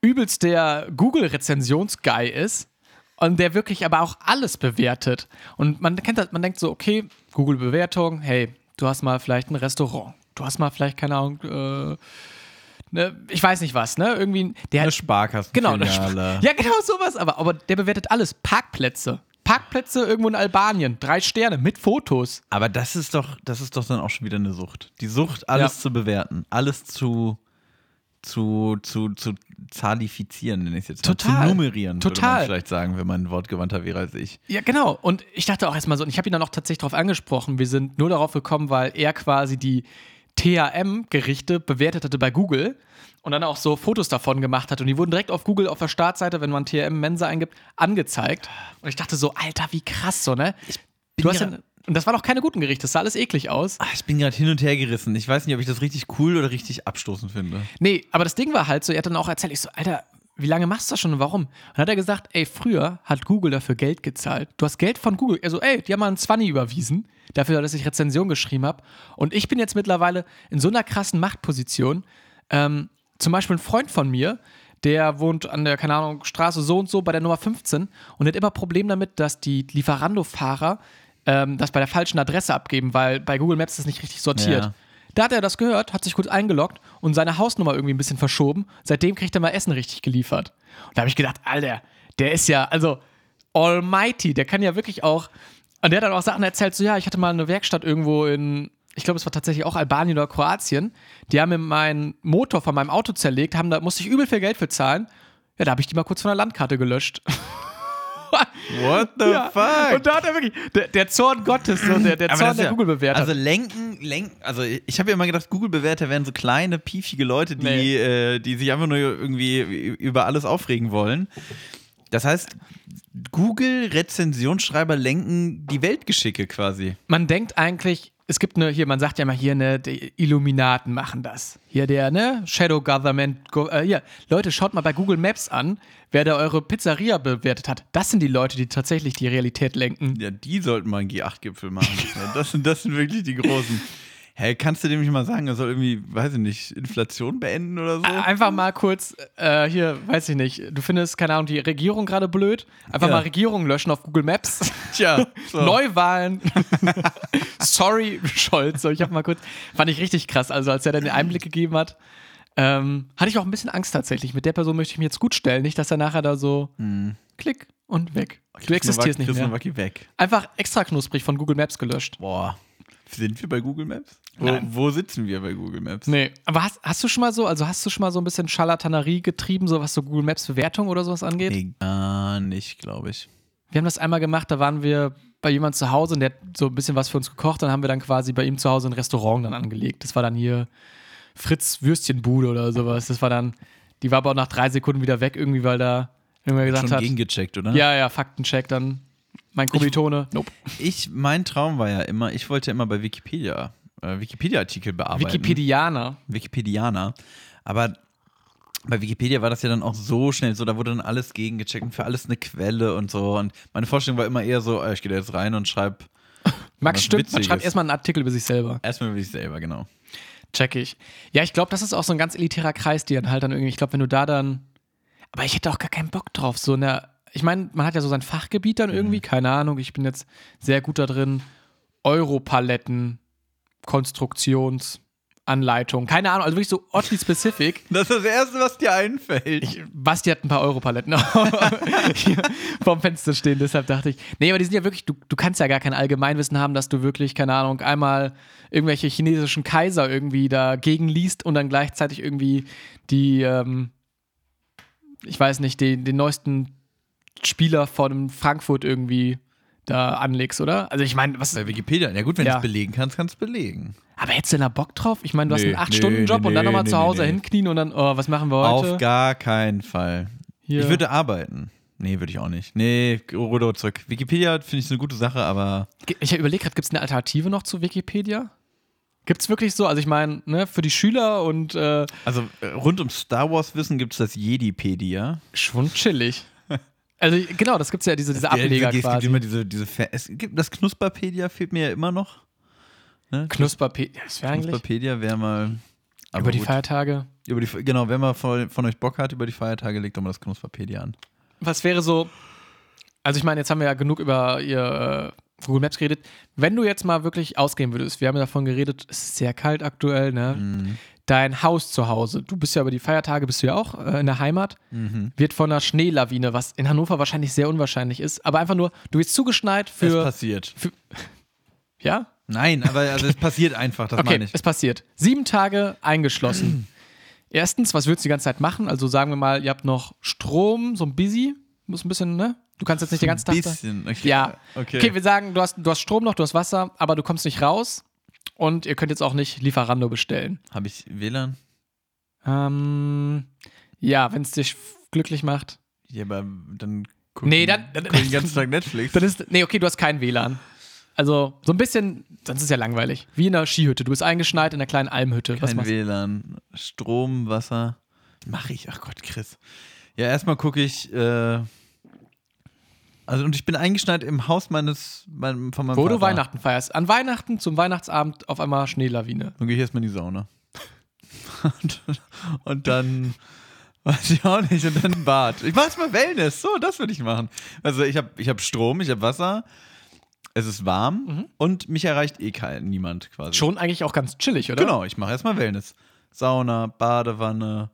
übelst der Google-Rezensions-Guy ist und der wirklich aber auch alles bewertet. Und man kennt das, man denkt so, okay, Google-Bewertung, hey, du hast mal vielleicht ein Restaurant, du hast mal vielleicht, keine Ahnung, äh, ne, ich weiß nicht was, ne? Irgendwie, der Eine hat Sparkassenfiliale. Genau, eine Sp- [laughs] ja, genau sowas. Aber, aber der bewertet alles. Parkplätze. Parkplätze irgendwo in Albanien. Drei Sterne mit Fotos. Aber das ist doch, das ist doch dann auch schon wieder eine Sucht. Die Sucht, alles Ja. zu bewerten, alles zu, zu, zu, zu zahlifizieren, nenne ich es jetzt Total. mal. Zu nummerieren, würde Total. man vielleicht sagen, wenn man wortgewandter wäre als ich. Ja, genau. Und ich dachte auch erstmal so, und ich habe ihn dann auch tatsächlich darauf angesprochen, wir sind nur darauf gekommen, weil er quasi die THM-Gerichte bewertet hatte bei Google und dann auch so Fotos davon gemacht hat. Und die wurden direkt auf Google auf der Startseite, wenn man THM Mensa eingibt, angezeigt. Und ich dachte so, Alter, wie krass so, ne? Du hast ja- und das waren auch keine guten Gerichte, das sah alles eklig aus. Ah, ich bin gerade hin und her gerissen. Ich weiß nicht, ob ich das richtig cool oder richtig abstoßend finde. Nee, aber das Ding war halt so, er hat dann auch erzählt, ich so, Alter, wie lange machst du das schon und warum? Und dann hat er gesagt, ey, früher hat Google dafür Geld gezahlt. Du hast Geld von Google. Also, ey, die haben mal einen 20 überwiesen, dafür, dass ich Rezension geschrieben habe. Und ich bin jetzt mittlerweile in so einer krassen Machtposition. Ähm, zum Beispiel ein Freund von mir, der wohnt an der, keine Ahnung, Straße so und so bei der Nummer 15 und hat immer Problem damit, dass die Lieferando-Fahrer ähm, das bei der falschen Adresse abgeben, weil bei Google Maps das nicht richtig sortiert. Ja. Da hat er das gehört, hat sich kurz eingeloggt und seine Hausnummer irgendwie ein bisschen verschoben. Seitdem kriegt er mal Essen richtig geliefert. Und da habe ich gedacht, Alter, der ist ja, also almighty, der kann ja wirklich auch. Und der hat dann auch Sachen erzählt, so ja, ich hatte mal eine Werkstatt irgendwo in, ich glaube, es war tatsächlich auch Albanien oder Kroatien. Die haben mir meinen Motor von meinem Auto zerlegt, haben da musste ich übel viel Geld für zahlen. Ja, da habe ich die mal kurz von der Landkarte gelöscht. [laughs] What the Ja, fuck? Und da hat er wirklich, der, der Zorn Gottes, so, der, der Zorn der ja- Google-Bewerter. Also lenken, lenken, also ich habe ja immer gedacht, Google-Bewerter wären so kleine, piefige Leute, die, Nee. äh, die sich einfach nur irgendwie über alles aufregen wollen. Das heißt, Google-Rezensionsschreiber lenken die Weltgeschicke quasi. man denkt eigentlich, es gibt eine, hier, man sagt ja mal hier, ne, die Illuminaten machen das. Hier der, ne, Shadow Government, go, äh, hier, Leute, schaut mal bei Google Maps an, wer da eure Pizzeria bewertet hat. Das sind die Leute, die tatsächlich die Realität lenken. Ja, die sollten mal einen G8-Gipfel machen. [laughs] Das, sind, das sind wirklich die großen. Hey, kannst du dem nicht mal sagen, er soll irgendwie, weiß ich nicht, Inflation beenden oder so? Einfach mal kurz, äh, hier, weiß ich nicht, du findest, keine Ahnung, die Regierung gerade blöd. Einfach Ja. mal Regierung löschen auf Google Maps. [laughs] Tja, so. Neuwahlen. [laughs] Sorry, Scholz. So, ich habe mal kurz, fand ich richtig krass. Also, als er dann den Einblick gegeben hat, ähm, hatte ich auch ein bisschen Angst tatsächlich. Mit der Person möchte ich mich jetzt gut stellen, nicht, dass er nachher da so klick und weg. Du existierst nicht mehr. Weg. Einfach extra knusprig von Google Maps gelöscht. Boah. Sind wir bei Google Maps? Wo, wo sitzen wir bei Google Maps? Nee, aber hast, hast du schon mal so, also hast du schon mal so ein bisschen Scharlatanerie getrieben, so was so Google Maps Bewertung oder sowas angeht? Nee, gar nicht, glaube ich. Wir haben das einmal gemacht, da waren wir bei jemand zu Hause und der hat so ein bisschen was für uns gekocht. Dann haben wir dann quasi bei ihm zu Hause ein Restaurant dann angelegt. Das war dann hier Fritz Würstchenbude oder sowas. Das war dann, die war aber auch nach drei Sekunden wieder weg, irgendwie, weil da irgendwer gesagt Schon hat. gegengecheckt, oder? Ja, ja, Faktencheck dann. Mein Kommilitone. Nope. Ich, mein Traum war ja immer, ich wollte immer bei Wikipedia, äh, Wikipedia-Artikel bearbeiten. Wikipedianer. Wikipedianer. Aber bei Wikipedia war das ja dann auch so schnell so, da wurde dann alles gegengecheckt und für alles eine Quelle und so. Und meine Vorstellung war immer eher so, äh, ich gehe da jetzt rein und schreibe [laughs] Max stimmt, man schreibt erstmal einen Artikel über sich selber. erstmal über dich selber, genau. Check ich. Ja, ich glaube, das ist auch so ein ganz elitärer Kreis, die dann halt dann irgendwie, ich glaube, wenn du da dann. Aber ich hätte auch gar keinen Bock drauf, so eine. Ich meine, man hat ja so sein Fachgebiet dann irgendwie, keine Ahnung, ich bin jetzt sehr gut da drin. Europaletten, Konstruktionsanleitung, keine Ahnung, also wirklich so oddly specific. [laughs] Das ist das Erste, was dir einfällt. Ich, Basti hat ein paar Europaletten [laughs] vorm Fenster stehen, deshalb dachte ich. Nee, aber die sind ja wirklich, du, du kannst ja gar kein Allgemeinwissen haben, dass du wirklich, keine Ahnung, einmal irgendwelche chinesischen Kaiser irgendwie dagegen liest und dann gleichzeitig irgendwie die, ähm, ich weiß nicht, den, den neuesten Spieler von Frankfurt irgendwie da anlegst, oder? Also ich meine, was. Bei Wikipedia, ja gut, wenn Ja. du es belegen kannst, kannst du belegen. Aber hättest du da Bock drauf? Ich meine, du hast Nee, einen nee, 8-Stunden-Job nee, und dann nochmal zu Hause hinknien und dann, oh, was machen wir heute? Auf gar keinen Fall. Hier. Ich würde arbeiten. Nee, würde ich auch nicht. Nee, Rudo zurück. Wikipedia finde ich eine gute Sache, aber Ich überlege gerade, gibt es eine Alternative noch zu Wikipedia? Gibt es wirklich so? Also ich meine, ne, für die Schüler und äh, also äh, rund um Star Wars Wissen gibt es das Jedipedia. schon chillig. Also genau, das gibt es ja, diese, diese Ableger es gibt quasi. immer diese, diese es gibt das Knusperpedia fehlt mir ja immer noch. Ne? Knusperpedia, das wäre eigentlich Knusperpedia wäre mal über die gut. Feiertage. über die genau, wenn man von, von euch Bock hat über die Feiertage, legt doch mal das Knusperpedia an. Was wäre so, also ich meine, jetzt haben wir ja genug über ihr äh, Google Maps geredet. Wenn du jetzt mal wirklich ausgehen würdest, wir haben ja davon geredet, es ist sehr kalt aktuell, ne? Mhm. Dein Haus zu Hause, du bist ja über die Feiertage, bist du ja auch äh, in der Heimat, Mhm. wird von einer Schneelawine, was in Hannover wahrscheinlich sehr unwahrscheinlich ist, aber einfach nur, du wirst zugeschneit Es für, passiert. ja? Nein, aber also es passiert einfach, das Okay, meine ich. es passiert. Sieben Tage eingeschlossen. Erstens, was würdest du die ganze Zeit machen? Also sagen wir mal, ihr habt noch Strom, so ein Busy, muss ein bisschen, ne? Du kannst jetzt nicht den ganzen Tag. da- Bisschen, okay. Ja. Okay. Okay, wir sagen, du hast, du hast Strom noch, du hast Wasser, aber du kommst nicht raus und ihr könnt jetzt auch nicht Lieferando bestellen. Habe ich WLAN? Ähm, ja, wenn es dich glücklich macht. Ja, aber dann guck Nee, dann- [laughs] dann- guck ich den ganzen Tag Netflix. Dann ist, nee, okay, du hast kein WLAN. Also so ein bisschen, sonst ist es ja langweilig. Wie in einer Skihütte. Du bist eingeschneit in einer kleinen Almhütte. Was Kein? WLAN, Strom, Wasser. Mache ich. Ach Gott, Chris. Ja, erstmal gucke ich. Äh, also, und ich bin eingeschneit im Haus meines. Mein, von meinem Wo Vater. du Weihnachten feierst. An Weihnachten zum Weihnachtsabend auf einmal Schneelawine. Dann gehe ich erstmal in die Sauna. und, [laughs] und dann. Weiß ich auch nicht. Und dann ein Bad. Ich mache erstmal Wellness. So, das würde ich machen. Also, ich habe ich hab Strom, ich habe Wasser. Es ist warm und mich erreicht eh kein, niemand quasi. Schon eigentlich auch ganz chillig, oder? Genau, ich mache erstmal Wellness. Sauna, Badewanne.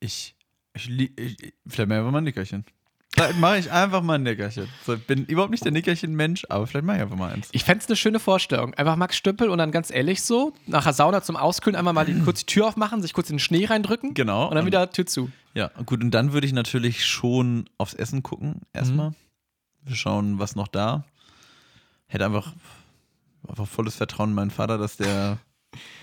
Ich, ich, ich ich- vielleicht mal ein Nickerchen. Vielleicht mache ich einfach mal ein Nickerchen. So, ich bin überhaupt nicht der Nickerchen-Mensch, aber vielleicht mache ich einfach mal eins. Ich fände es eine schöne Vorstellung. Einfach Max Stümpel und dann ganz ehrlich so, nach der Sauna zum Auskühlen einmal mal die, kurz die Tür aufmachen, sich kurz in den Schnee reindrücken. Genau. Und dann wieder Tür zu. Ja, gut, und dann würde ich natürlich schon aufs Essen gucken, erstmal. Mhm. Wir schauen, was noch da. Hätte einfach, einfach volles Vertrauen in meinen Vater, dass der.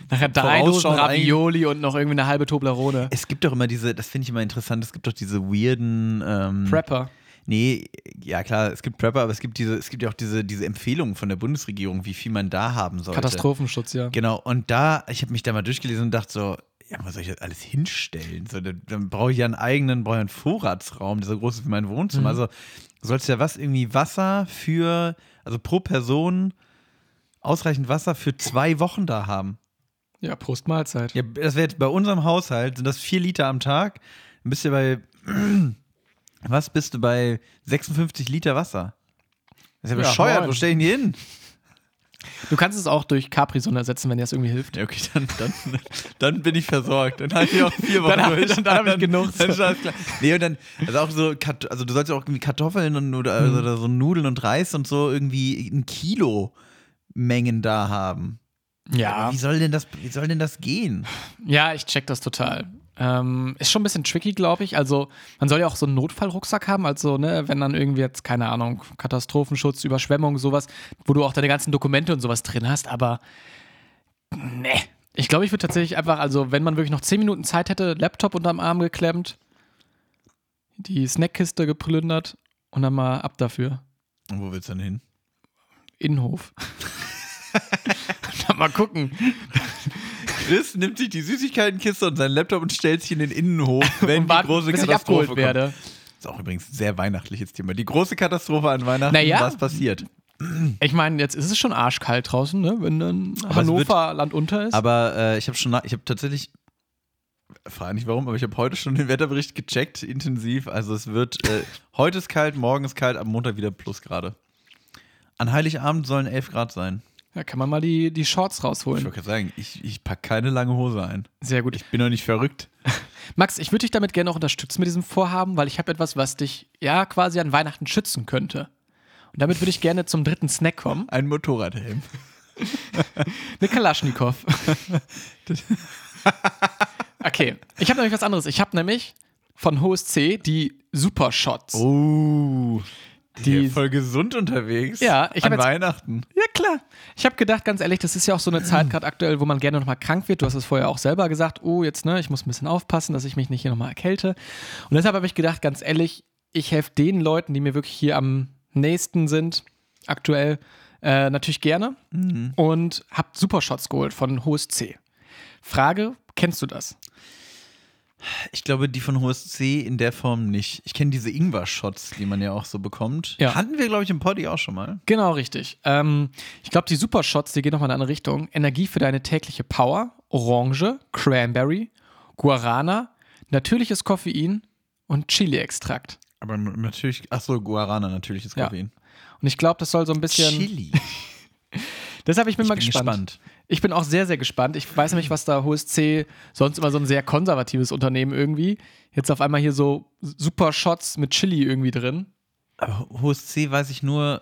Nachher drei Dosen Ravioli und noch irgendwie eine halbe Toblerone. Es gibt doch immer diese, das finde ich immer interessant, es gibt doch diese weirden. Ähm, Prepper. Nee, ja klar, es gibt Prepper, aber es gibt diese, es gibt ja auch diese, diese Empfehlungen von der Bundesregierung, wie viel man da haben sollte. Katastrophenschutz, ja. Genau, und da, ich habe mich da mal durchgelesen und dachte so, ja, was soll ich das alles hinstellen? So, dann, dann brauche ich ja einen eigenen, brauche ich einen Vorratsraum, der so groß ist wie mein Wohnzimmer. Mhm. Also du sollst ja was, irgendwie Wasser für, also pro Person ausreichend Wasser für zwei Wochen da haben. Ja, Prost Mahlzeit. Ja, das wäre bei unserem Haushalt, sind das vier Liter am Tag, dann bist du bei, [clears throat] was bist du bei 56 Liter Wasser? Das ist ja Ja, bescheuert, moin. wo stell ich denn die hin? Du kannst es auch durch Capri-Sonne ersetzen, wenn dir das irgendwie hilft. Ja, okay, dann, dann, [laughs] dann bin ich versorgt. Dann halte ich auch vier Wochen Dann durch. dann- dann hab ich genug. Dann klar. Nee, und dann, also auch so, also du sollst ja auch irgendwie Kartoffeln und, oder, Mhm. oder so Nudeln und Reis und so irgendwie ein Kilo Mengen da haben. Ja. Wie soll denn das, wie soll denn das gehen? Ja, ich check das total. Ähm, ist schon ein bisschen tricky, glaube ich. Also, man soll ja auch so einen Notfallrucksack haben. Also, ne, wenn dann irgendwie jetzt, keine Ahnung, Katastrophenschutz, Überschwemmung, sowas, wo du auch deine ganzen Dokumente und sowas drin hast. Aber, ne. Ich glaube, ich würde tatsächlich einfach, also, wenn man wirklich noch 10 Minuten Zeit hätte, Laptop unterm Arm geklemmt, die Snackkiste geplündert und dann mal ab dafür. Und wo willst du denn hin? Innenhof. [laughs] [laughs] mal gucken. Chris nimmt sich die Süßigkeitenkiste und seinen Laptop und stellt sich in den Innenhof, [laughs] wenn die warten, große Katastrophe kommt. werde. ist auch übrigens ein sehr weihnachtliches Thema. Die große Katastrophe an Weihnachten, Naja. was passiert? Ich meine, jetzt ist es schon arschkalt draußen, ne? wenn dann Aber Hannover Land unter ist. Aber äh, ich habe schon, ich habe tatsächlich, frage nicht warum, aber ich habe heute schon den Wetterbericht gecheckt, intensiv. Also es wird, äh, [laughs] heute ist kalt, morgen ist kalt, am Montag wieder Plusgrade. An Heiligabend sollen 11 Grad sein. Da kann man mal die, die Shorts Ich rausholen. wollte gerade sagen, ich, ich packe keine lange Hose ein. Sehr gut. Ich bin doch nicht verrückt. [laughs] Max, ich würde dich damit gerne auch unterstützen mit diesem Vorhaben, weil ich habe etwas, was dich ja quasi an Weihnachten schützen könnte. Und damit würde ich gerne zum dritten Snack kommen. Ein Motorradhelm. [laughs] Eine Kalaschnikow. [laughs] okay, ich habe nämlich was anderes. Ich habe nämlich von HSC die Super Shots. Oh. Die- Die voll gesund unterwegs. Ja, ich hab An jetzt- Weihnachten. Ja, klar. Ich habe gedacht, ganz ehrlich, das ist ja auch so eine Zeit [clears throat] gerade aktuell, wo man gerne nochmal krank wird. Du hast es vorher auch selber gesagt, oh, jetzt, ne, ich muss ein bisschen aufpassen, dass ich mich nicht hier nochmal erkälte. Und deshalb habe ich gedacht, ganz ehrlich, ich helfe den Leuten, die mir wirklich hier am nächsten sind, aktuell, äh, natürlich gerne. Und habe Supershots geholt von HSC. Frage, kennst du das? Ich glaube, die von HSC in der Form nicht. Ich kenne diese Ingwer-Shots, die man ja auch so bekommt. Ja. Hatten wir, glaube ich, im Poddy auch schon mal. Genau, richtig. Ähm, ich glaube, die Supershots, die gehen nochmal in eine andere Richtung. Energie für deine tägliche Power, Orange, Cranberry, Guarana, natürliches Koffein und Chili-Extrakt. Aber natürlich, ach so, Guarana, natürliches Ja. Koffein. Und ich glaube, das soll so ein bisschen. Chili. [laughs] Deshalb ich bin Ich mal bin gespannt. gespannt. Ich bin auch sehr, sehr gespannt. Ich weiß nämlich, was da HSC, sonst immer so ein sehr konservatives Unternehmen irgendwie, jetzt auf einmal hier so Supershots mit Chili irgendwie drin. Aber HSC weiß ich nur,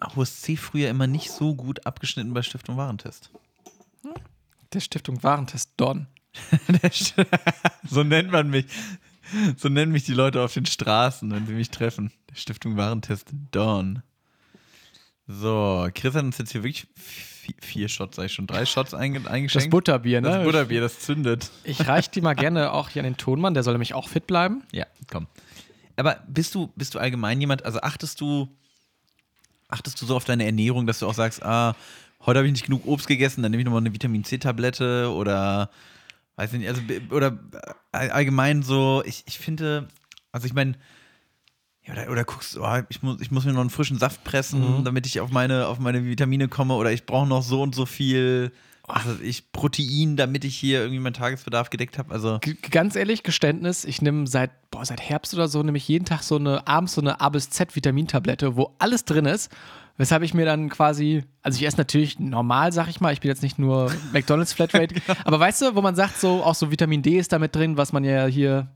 HSC früher immer nicht so gut abgeschnitten bei Stiftung Warentest. Der Stiftung Warentest Don. [laughs] so nennt man mich. So nennen mich die Leute auf den Straßen, wenn sie mich treffen. Der Stiftung Warentest Dawn. So, Chris hat uns jetzt hier wirklich vier, vier Shots, sag ich schon, drei Shots einge eingeschenkt. Das Butterbier, ne? Das Butterbier, das zündet. [laughs] Ich reich die mal gerne auch hier an den Tonmann, der soll nämlich auch fit bleiben. Ja, komm. Aber bist du, bist du allgemein jemand, also achtest du, achtest du so auf deine Ernährung, dass du auch sagst, ah, heute habe ich nicht genug Obst gegessen, dann nehme ich nochmal eine Vitamin C-Tablette oder weiß nicht, also oder allgemein so, ich, ich finde, also ich meine, ja, oder, oder guckst, oh, ich, muss, ich muss mir noch einen frischen Saft pressen, mhm. damit ich auf meine, auf meine Vitamine komme, oder ich brauche noch so und so viel also ich Protein, damit ich hier irgendwie meinen Tagesbedarf gedeckt habe. Also G ganz ehrlich, Geständnis, ich nehme seit, boah, seit Herbst oder so, nehme ich jeden Tag so eine abends so eine A bis Z Vitamintablette, wo alles drin ist. Weshalb ich mir dann quasi, also ich esse natürlich normal, sag ich mal, ich bin jetzt nicht nur McDonalds Flatrate, [laughs] genau. aber weißt du, wo man sagt, so auch so Vitamin D ist damit drin, was man ja hier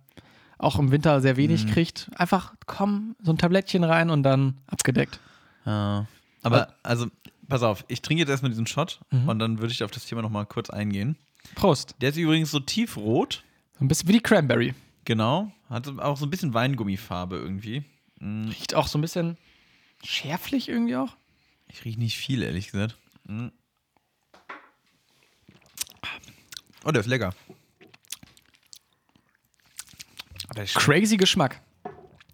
auch im Winter sehr wenig mhm. kriegt. Einfach komm, so ein Tablettchen rein und dann abgedeckt. Ja. Aber also, pass auf, ich trinke jetzt erstmal diesen Shot mhm. und dann würde ich auf das Thema nochmal kurz eingehen. Prost. Der ist übrigens so tiefrot. So ein bisschen wie die Cranberry. Genau. Hat auch so ein bisschen Weingummifarbe irgendwie. Mhm. Riecht auch so ein bisschen schärflich irgendwie auch. Ich rieche nicht viel, ehrlich gesagt. Mhm. Oh, der ist lecker. Crazy Geschmack.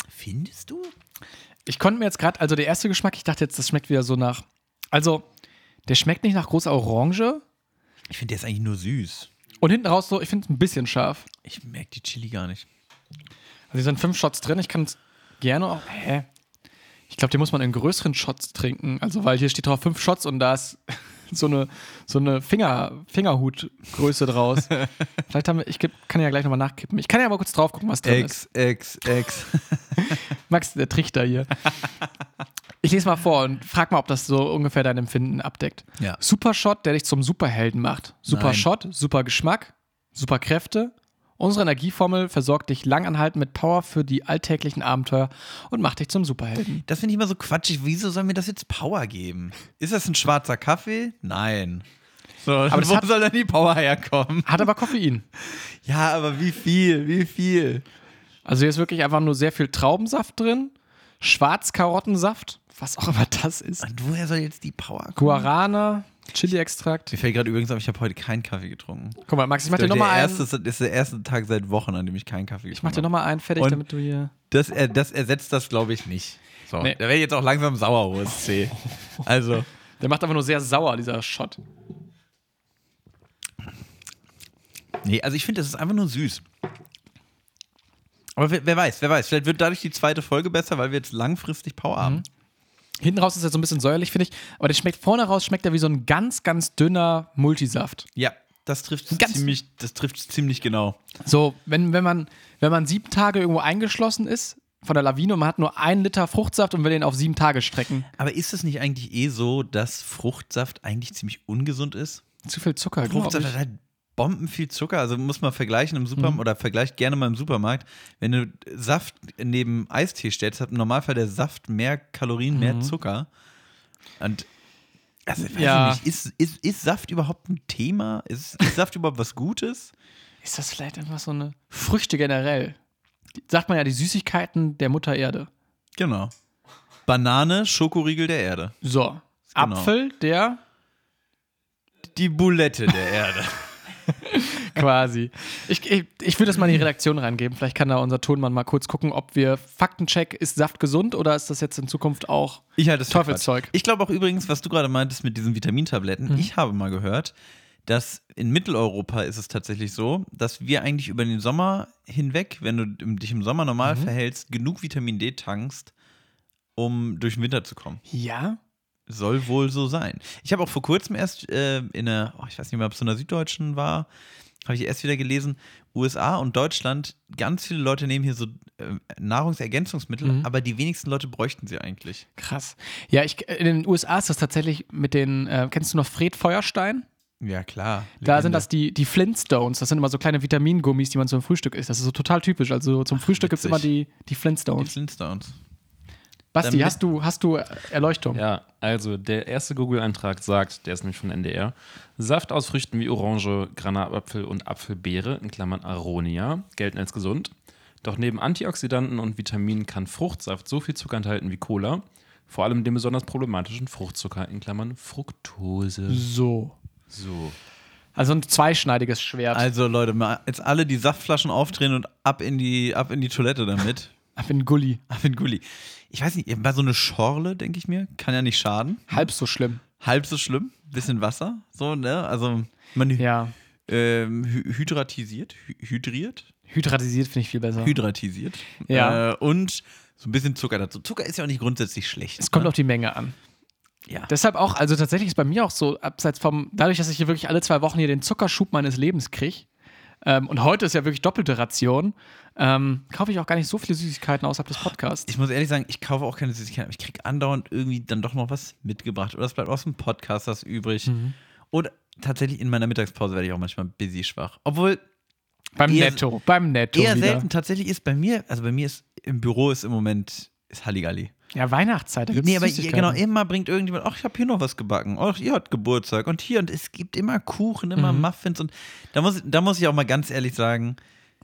Findest du? Ich konnte mir jetzt gerade, also der erste Geschmack, ich dachte jetzt, das schmeckt wieder so nach. Also, der schmeckt nicht nach großer Orange. Ich finde, der ist eigentlich nur süß. Und hinten raus so, ich finde es ein bisschen scharf. Ich merke die Chili gar nicht. Also, hier sind fünf Shots drin. Ich kann es gerne auch. Hä? Ich glaube, den muss man in größeren Shots trinken. Also, weil hier steht drauf fünf Shots und da ist [laughs] so eine, so eine Finger, Fingerhutgröße draus. [laughs] Vielleicht haben wir, ich kann ja gleich nochmal nachkippen. Ich kann ja mal kurz drauf gucken, was drin X, ist. X, X, X. [laughs] Max, der Trichter hier. Ich lese mal vor und frag mal, ob das so ungefähr dein Empfinden abdeckt. Ja. Super Shot, der dich zum Superhelden macht. Super Nein. Shot, super Geschmack, super Kräfte, Unsere Energieformel versorgt dich langanhaltend mit Power für die alltäglichen Abenteuer und macht dich zum Superhelden. Das finde ich immer so quatschig. Wieso soll mir das jetzt Power geben? Ist das ein schwarzer Kaffee? Nein. So, aber wo hat, soll dann die Power herkommen? Hat aber Koffein. [laughs] ja, aber wie viel? Wie viel? Also hier ist wirklich einfach nur sehr viel Traubensaft drin, Schwarzkarottensaft, was auch immer das ist. Und woher soll jetzt die Power kommen? Guarana, Chili-Extrakt. Mir fällt gerade übrigens auf, ich habe heute keinen Kaffee getrunken. Guck mal, Max, ich mach dir nochmal einen. Das ist der erste Tag seit Wochen, an dem ich keinen Kaffee getrunken habe. Ich mach dir nochmal einen fertig, Und damit du hier. Das, das ersetzt das, glaube ich, nicht. So. Nee. Da wäre ich jetzt auch langsam sauer, OSC. Also. [laughs] Der macht einfach nur sehr sauer, dieser Shot. Nee, also ich finde, das ist einfach nur süß. Aber wer, wer, weiß, wer weiß. Vielleicht wird dadurch die zweite Folge besser, weil wir jetzt langfristig Power mhm. haben. Hinten raus ist er so ein bisschen säuerlich, finde ich. Aber der schmeckt vorne raus, schmeckt er wie so ein ganz, ganz dünner Multisaft. Ja, das trifft ziemlich, das trifft ziemlich genau. So, wenn, wenn, man, wenn man sieben Tage irgendwo eingeschlossen ist von der Lawine und man hat nur einen Liter Fruchtsaft und will den auf sieben Tage strecken. Aber ist es nicht eigentlich eh so, dass Fruchtsaft eigentlich ziemlich ungesund ist? Zu viel Zucker, Fruchtsaft hat halt Bomben viel Zucker. Also muss man vergleichen im Supermarkt mhm. oder vergleicht gerne mal im Supermarkt. Wenn du Saft neben Eistee stellst, hat im Normalfall der Saft mehr Kalorien, mhm. mehr Zucker. Und also, weiß ja. nicht, ist, ist, ist Saft überhaupt ein Thema? Ist, ist Saft [laughs] überhaupt was Gutes? Ist das vielleicht einfach so eine Früchte generell? Sagt man ja die Süßigkeiten der Mutter Erde. Genau. Banane, Schokoriegel der Erde. So. Genau. Apfel der die Bulette der Erde. [laughs] [laughs] Quasi. Ich, ich, ich würde das mal in die Redaktion reingeben. Vielleicht kann da unser Tonmann mal kurz gucken, ob wir Faktencheck, ist Saft gesund oder ist das jetzt in Zukunft auch ich halte Teufelszeug? Ich glaube auch übrigens, was du gerade meintest mit diesen Vitamintabletten, mhm. ich habe mal gehört, dass in Mitteleuropa ist es tatsächlich so, dass wir eigentlich über den Sommer hinweg, wenn du dich im Sommer normal mhm. verhältst, genug Vitamin D tankst, um durch den Winter zu kommen. Ja? Soll wohl so sein. Ich habe auch vor kurzem erst äh, in einer, oh, ich weiß nicht mehr, ob es so einer Süddeutschen war, habe ich erst wieder gelesen, USA und Deutschland, ganz viele Leute nehmen hier so äh, Nahrungsergänzungsmittel, mhm. aber die wenigsten Leute bräuchten sie eigentlich. Krass. Ja, ich, in den USA ist das tatsächlich mit den, äh, kennst du noch Fred Feuerstein? Ja, klar. Legende. Da sind das die, die Flintstones. Das sind immer so kleine Vitamingummis, die man zum Frühstück isst. Das ist so total typisch. Also zum Frühstück gibt es immer die, die Flintstones. Die Flintstones. Basti, Damit- hast du, hast du Erleuchtung? Ja, also der erste Google-Eintrag sagt, der ist nämlich von NDR, Saft aus Früchten wie Orange, Granatapfel und Apfelbeere, in Klammern Aronia, gelten als gesund. Doch neben Antioxidanten und Vitaminen kann Fruchtsaft so viel Zucker enthalten wie Cola, vor allem den besonders problematischen Fruchtzucker, in Klammern Fructose. So. So. Also ein zweischneidiges Schwert. Also Leute, mal jetzt alle die Saftflaschen aufdrehen und ab in die, ab in die Toilette damit. [laughs] Ab in Gully. Ab in den Gulli. Ich weiß nicht, bei so eine Schorle, denke ich mir, kann ja nicht schaden. Halb so schlimm. Halb so schlimm, bisschen Wasser, so, ne? Also man Ja. ähm, hy hydratisiert, hy hydriert, Hydratisiert finde ich viel besser. hydratisiert. Ja. Äh, und so ein bisschen Zucker dazu. Zucker ist ja auch nicht grundsätzlich schlecht. es kommt ne? auf die Menge an. ja. Deshalb auch, also tatsächlich ist bei mir auch so, abseits vom, dadurch, dass ich hier wirklich alle zwei Wochen hier den Zuckerschub meines Lebens kriege, ähm, und heute ist ja wirklich doppelte Ration, ähm, kaufe ich auch gar nicht so viele Süßigkeiten außerhalb des Podcasts. Ich muss ehrlich sagen, ich kaufe auch keine Süßigkeiten, aber ich kriege andauernd irgendwie dann doch noch was mitgebracht. Oder es bleibt aus dem Podcast was übrig. Mhm. Und tatsächlich in meiner Mittagspause werde ich auch manchmal busy schwach. Obwohl beim Netto, beim Netto eher wieder. selten tatsächlich ist bei mir, also bei mir ist im Büro ist im Moment ist Halligalli. Ja, Weihnachtszeit, da gibt's Nee, aber genau, immer bringt irgendjemand, ach, ich habe hier noch was gebacken. Ach, ihr habt Geburtstag und hier und es gibt immer Kuchen, immer Mhm. Muffins und da muss, da muss ich auch mal ganz ehrlich sagen,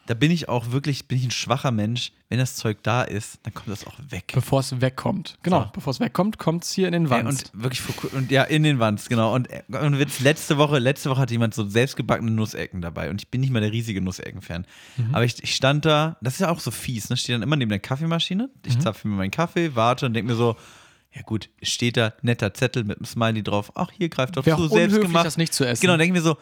da bin ich auch wirklich, bin ich ein schwacher Mensch. Wenn das Zeug da ist, dann kommt das auch weg. Bevor es wegkommt. Genau, So. bevor es wegkommt, kommt es hier in den Ey, Wand. und wirklich und ja, in den Wands, genau. Und, äh, und jetzt letzte Woche, letzte Woche hatte jemand so selbstgebackene Nussecken dabei und ich bin nicht mal der riesige Nussecken-Fan. Mhm. Aber ich, ich stand da, das ist ja auch so fies, ne? Stehe dann immer neben der Kaffeemaschine, ich Mhm. zapfe mir meinen Kaffee, warte und denke mir so, ja gut, steht da netter Zettel mit einem Smiley drauf, ach, hier greift doch zu, selbst gemacht. das nicht zu essen. Genau, denke ich mir so,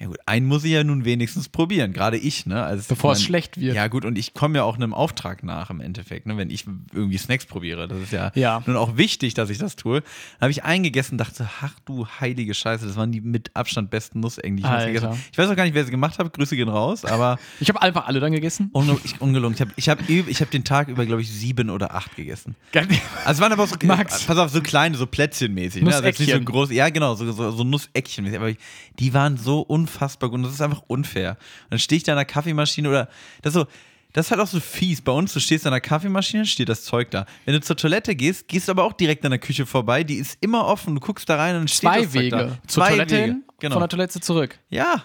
ja gut, einen muss ich ja nun wenigstens probieren, gerade ich, ne? Also, Bevor es ich mein- schlecht wird. Ja gut, und ich komme ja auch einem Auftrag nach im Endeffekt, ne? wenn ich irgendwie Snacks probiere. Das ist ja, Ja. nun auch wichtig, dass ich das tue. Dann habe ich eingegessen und dachte, ach du heilige Scheiße, das waren die mit Abstand besten Nussecken, die ich jemals gegessen habe. Ich weiß auch gar nicht, wer sie gemacht hat, Grüße gehen raus, aber [laughs] Ich habe einfach alle dann gegessen. [laughs] unge ich, ungelungen. Ich habe ich hab, ich hab den Tag über, glaube ich, sieben oder acht gegessen. Also es waren aber auch so, [laughs] Max. pass auf, so kleine, so Plätzchenmäßig. Ne? Also nicht so groß, ja genau, so, so, so Nusseckchen mäßig. Aber die waren so unfassbar gut und das ist einfach unfair. Und dann stehe ich da an der Kaffeemaschine oder das ist so, das ist halt auch so fies. Bei uns, du stehst an der Kaffeemaschine, steht das Zeug da. Wenn du zur Toilette gehst, gehst du aber auch direkt an der Küche vorbei. Die ist immer offen. Du guckst da rein und steht Zwei das Zeug Wege. da. Zur Zwei Toilette Wege. hin, Genau. von der Toilette zurück. ja.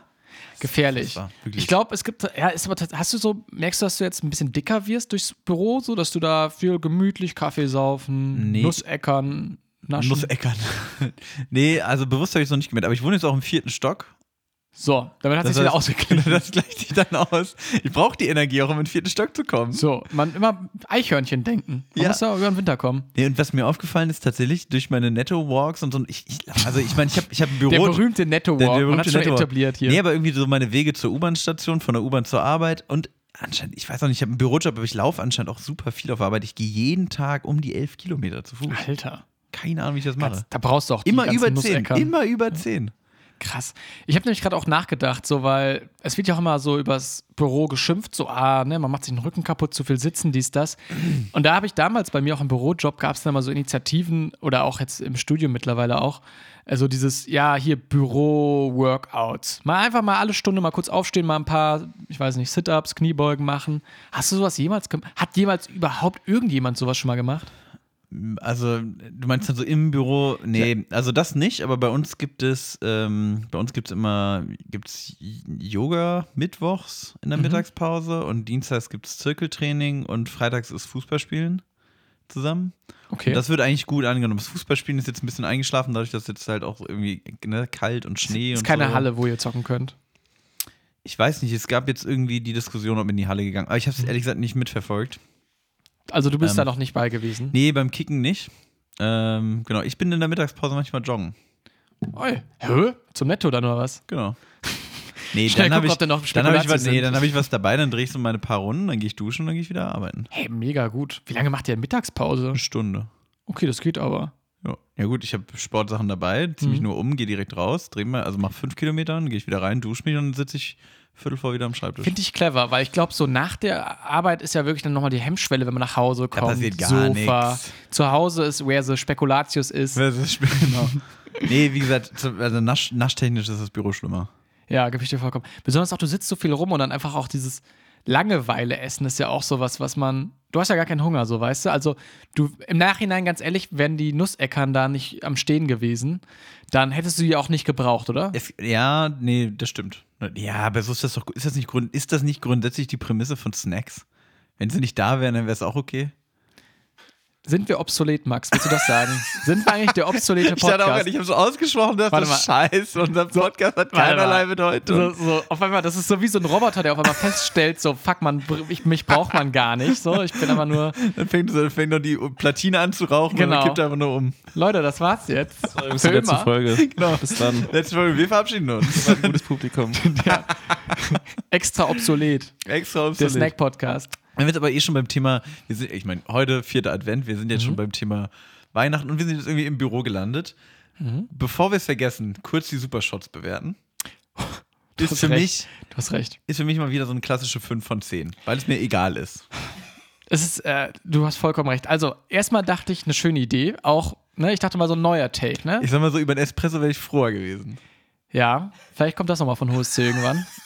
Gefährlich. war Ich glaube, es gibt, ja, ist aber, hast du so, merkst du, dass du jetzt ein bisschen dicker wirst durchs Büro, so dass du da viel gemütlich Kaffee saufen, Nee. Nusseckern, naschen? Nusseckern. [laughs] nee, also bewusst habe ich es noch nicht gemerkt. Aber ich wohne jetzt auch im vierten Stock. So, damit hat Das sich wieder ausgeglichen. [laughs] Das gleicht sich dann aus. Ich brauche die Energie auch, um in den vierten Stock zu kommen. So, man immer Eichhörnchen denken. Man Ja. muss ja über den Winter kommen. Nee, und was mir aufgefallen ist, tatsächlich durch meine Netto-Walks und so, ich, ich, also ich meine, ich habe ich hab ein Büro. Der berühmte Netto-Walk, Der- der man hat berühmte schon etabliert hier. Nee, aber irgendwie so meine Wege zur U-Bahn-Station, von der U-Bahn zur Arbeit und anscheinend, ich weiß auch nicht, ich habe einen Bürojob, aber ich laufe anscheinend auch super viel auf Arbeit. Ich gehe jeden Tag um die elf Kilometer zu Fuß. Alter, Keine Ahnung, wie ich das mache. da brauchst du auch die Immer ganzen über zehn. Immer über zehn. Krass. Ich habe nämlich gerade auch nachgedacht, so weil es wird ja auch immer so übers Büro geschimpft, so ah, ne, man macht sich den Rücken kaputt, zu viel sitzen, dies, das. Und da habe ich damals bei mir auch im Bürojob gab es dann mal so Initiativen oder auch jetzt im Studium mittlerweile auch, also dieses, ja, hier Büro-Workouts. Mal einfach mal alle Stunde mal kurz aufstehen, mal ein paar, ich weiß nicht, Sit-Ups, Kniebeugen machen. Hast du sowas jemals gemacht? Hat jemals überhaupt irgendjemand sowas schon mal gemacht? Also, du meinst dann so im Büro? Nee, also das nicht, aber bei uns gibt es, ähm, bei uns gibt es immer, gibt's Yoga mittwochs in der Mhm. Mittagspause und dienstags gibt es Zirkeltraining und freitags ist Fußballspielen zusammen. Okay. Und das wird eigentlich gut angenommen. Das Fußballspielen ist jetzt ein bisschen eingeschlafen, dadurch, dass jetzt halt auch irgendwie ne, kalt und Schnee ist und keine so. Halle, wo ihr zocken könnt. Ich weiß nicht, es gab jetzt irgendwie die Diskussion, ob in die Halle gegangen. Aber ich Mhm. habe es ehrlich gesagt nicht mitverfolgt. Also du bist Ähm, da noch nicht bei gewesen. Nee, beim Kicken nicht. Ähm, genau, ich bin in der Mittagspause manchmal joggen. Oi. Hä? Zum Netto dann oder was? Genau. [laughs] Nee, dann habe ich, dann hab ich, was, nee, dann hab ich was dabei, dann drehe ich so meine paar Runden, dann gehe ich duschen und dann gehe ich wieder arbeiten. Hey, mega gut. Wie lange macht ihr Mittagspause? Eine Stunde. Okay, das geht aber. Ja, ja gut, ich habe Sportsachen dabei, ziehe mich Mhm. nur um, gehe direkt raus, drehe mal, also mach fünf Kilometer, dann gehe ich wieder rein, dusche mich und dann sitze ich Viertel vor wieder am Schreibtisch. Finde ich clever, weil ich glaube, so nach der Arbeit ist ja wirklich dann nochmal die Hemmschwelle, wenn man nach Hause kommt. passiert gar nix. Zu Hause ist, where the Spekulatius ist. [laughs] Genau. nee, wie gesagt, also nasch, naschtechnisch ist das Büro schlimmer. Ja, gebe ich dir vollkommen. Besonders auch, du sitzt so viel rum und dann einfach auch dieses, Langeweile essen ist ja auch sowas, was man. Du hast ja gar keinen Hunger, so weißt du. Also, du im Nachhinein, ganz ehrlich, wären die Nusseckern da nicht am Stehen gewesen, dann hättest du die auch nicht gebraucht, oder? Es, ja, nee, das stimmt. Ja, aber so ist das doch. Ist das nicht, ist das nicht grundsätzlich die Prämisse von Snacks? Wenn sie nicht da wären, dann wäre es auch okay. Sind wir obsolet, Max? Willst du das sagen? Sind wir eigentlich der obsolete Podcast? Ich, dachte auch, ich habe so ausgesprochen, dass Warte das mal. scheiße. Unser Podcast hat Warte keinerlei. Bedeutung. So, so, auf einmal, das ist so wie so ein Roboter, der auf einmal feststellt, so, fuck, man, ich, mich braucht man gar nicht. So, ich bin aber nur, Dann fängt, so, dann fängt noch die Platine an zu rauchen und Genau. dann kippt er einfach nur um. Leute, das war's jetzt. Bis zur letzten. Folge. Genau. Bis dann. Letzte Folge, wir verabschieden uns. Ein gutes Publikum. [laughs] Extra obsolet. Extra Der obsolet. Snack-Podcast. Wenn wir jetzt aber eh schon beim Thema, wir sind, ich meine, heute vierter Advent, wir sind jetzt Mhm. schon beim Thema Weihnachten und wir sind jetzt irgendwie im Büro gelandet. Mhm. Bevor wir es vergessen, kurz die Supershots bewerten. [laughs] Du Ist hast für, recht. mich, Du hast recht. ist für mich mal wieder so eine klassische 5 von 10, weil es mir egal ist. Es ist, äh, du hast vollkommen recht. Also, erstmal dachte ich, eine schöne Idee. Auch, ne, ich dachte mal so ein neuer Take, ne? Ich sag mal so, über den Espresso wäre ich froher gewesen. Ja, vielleicht kommt das nochmal von Hohes C irgendwann. [laughs]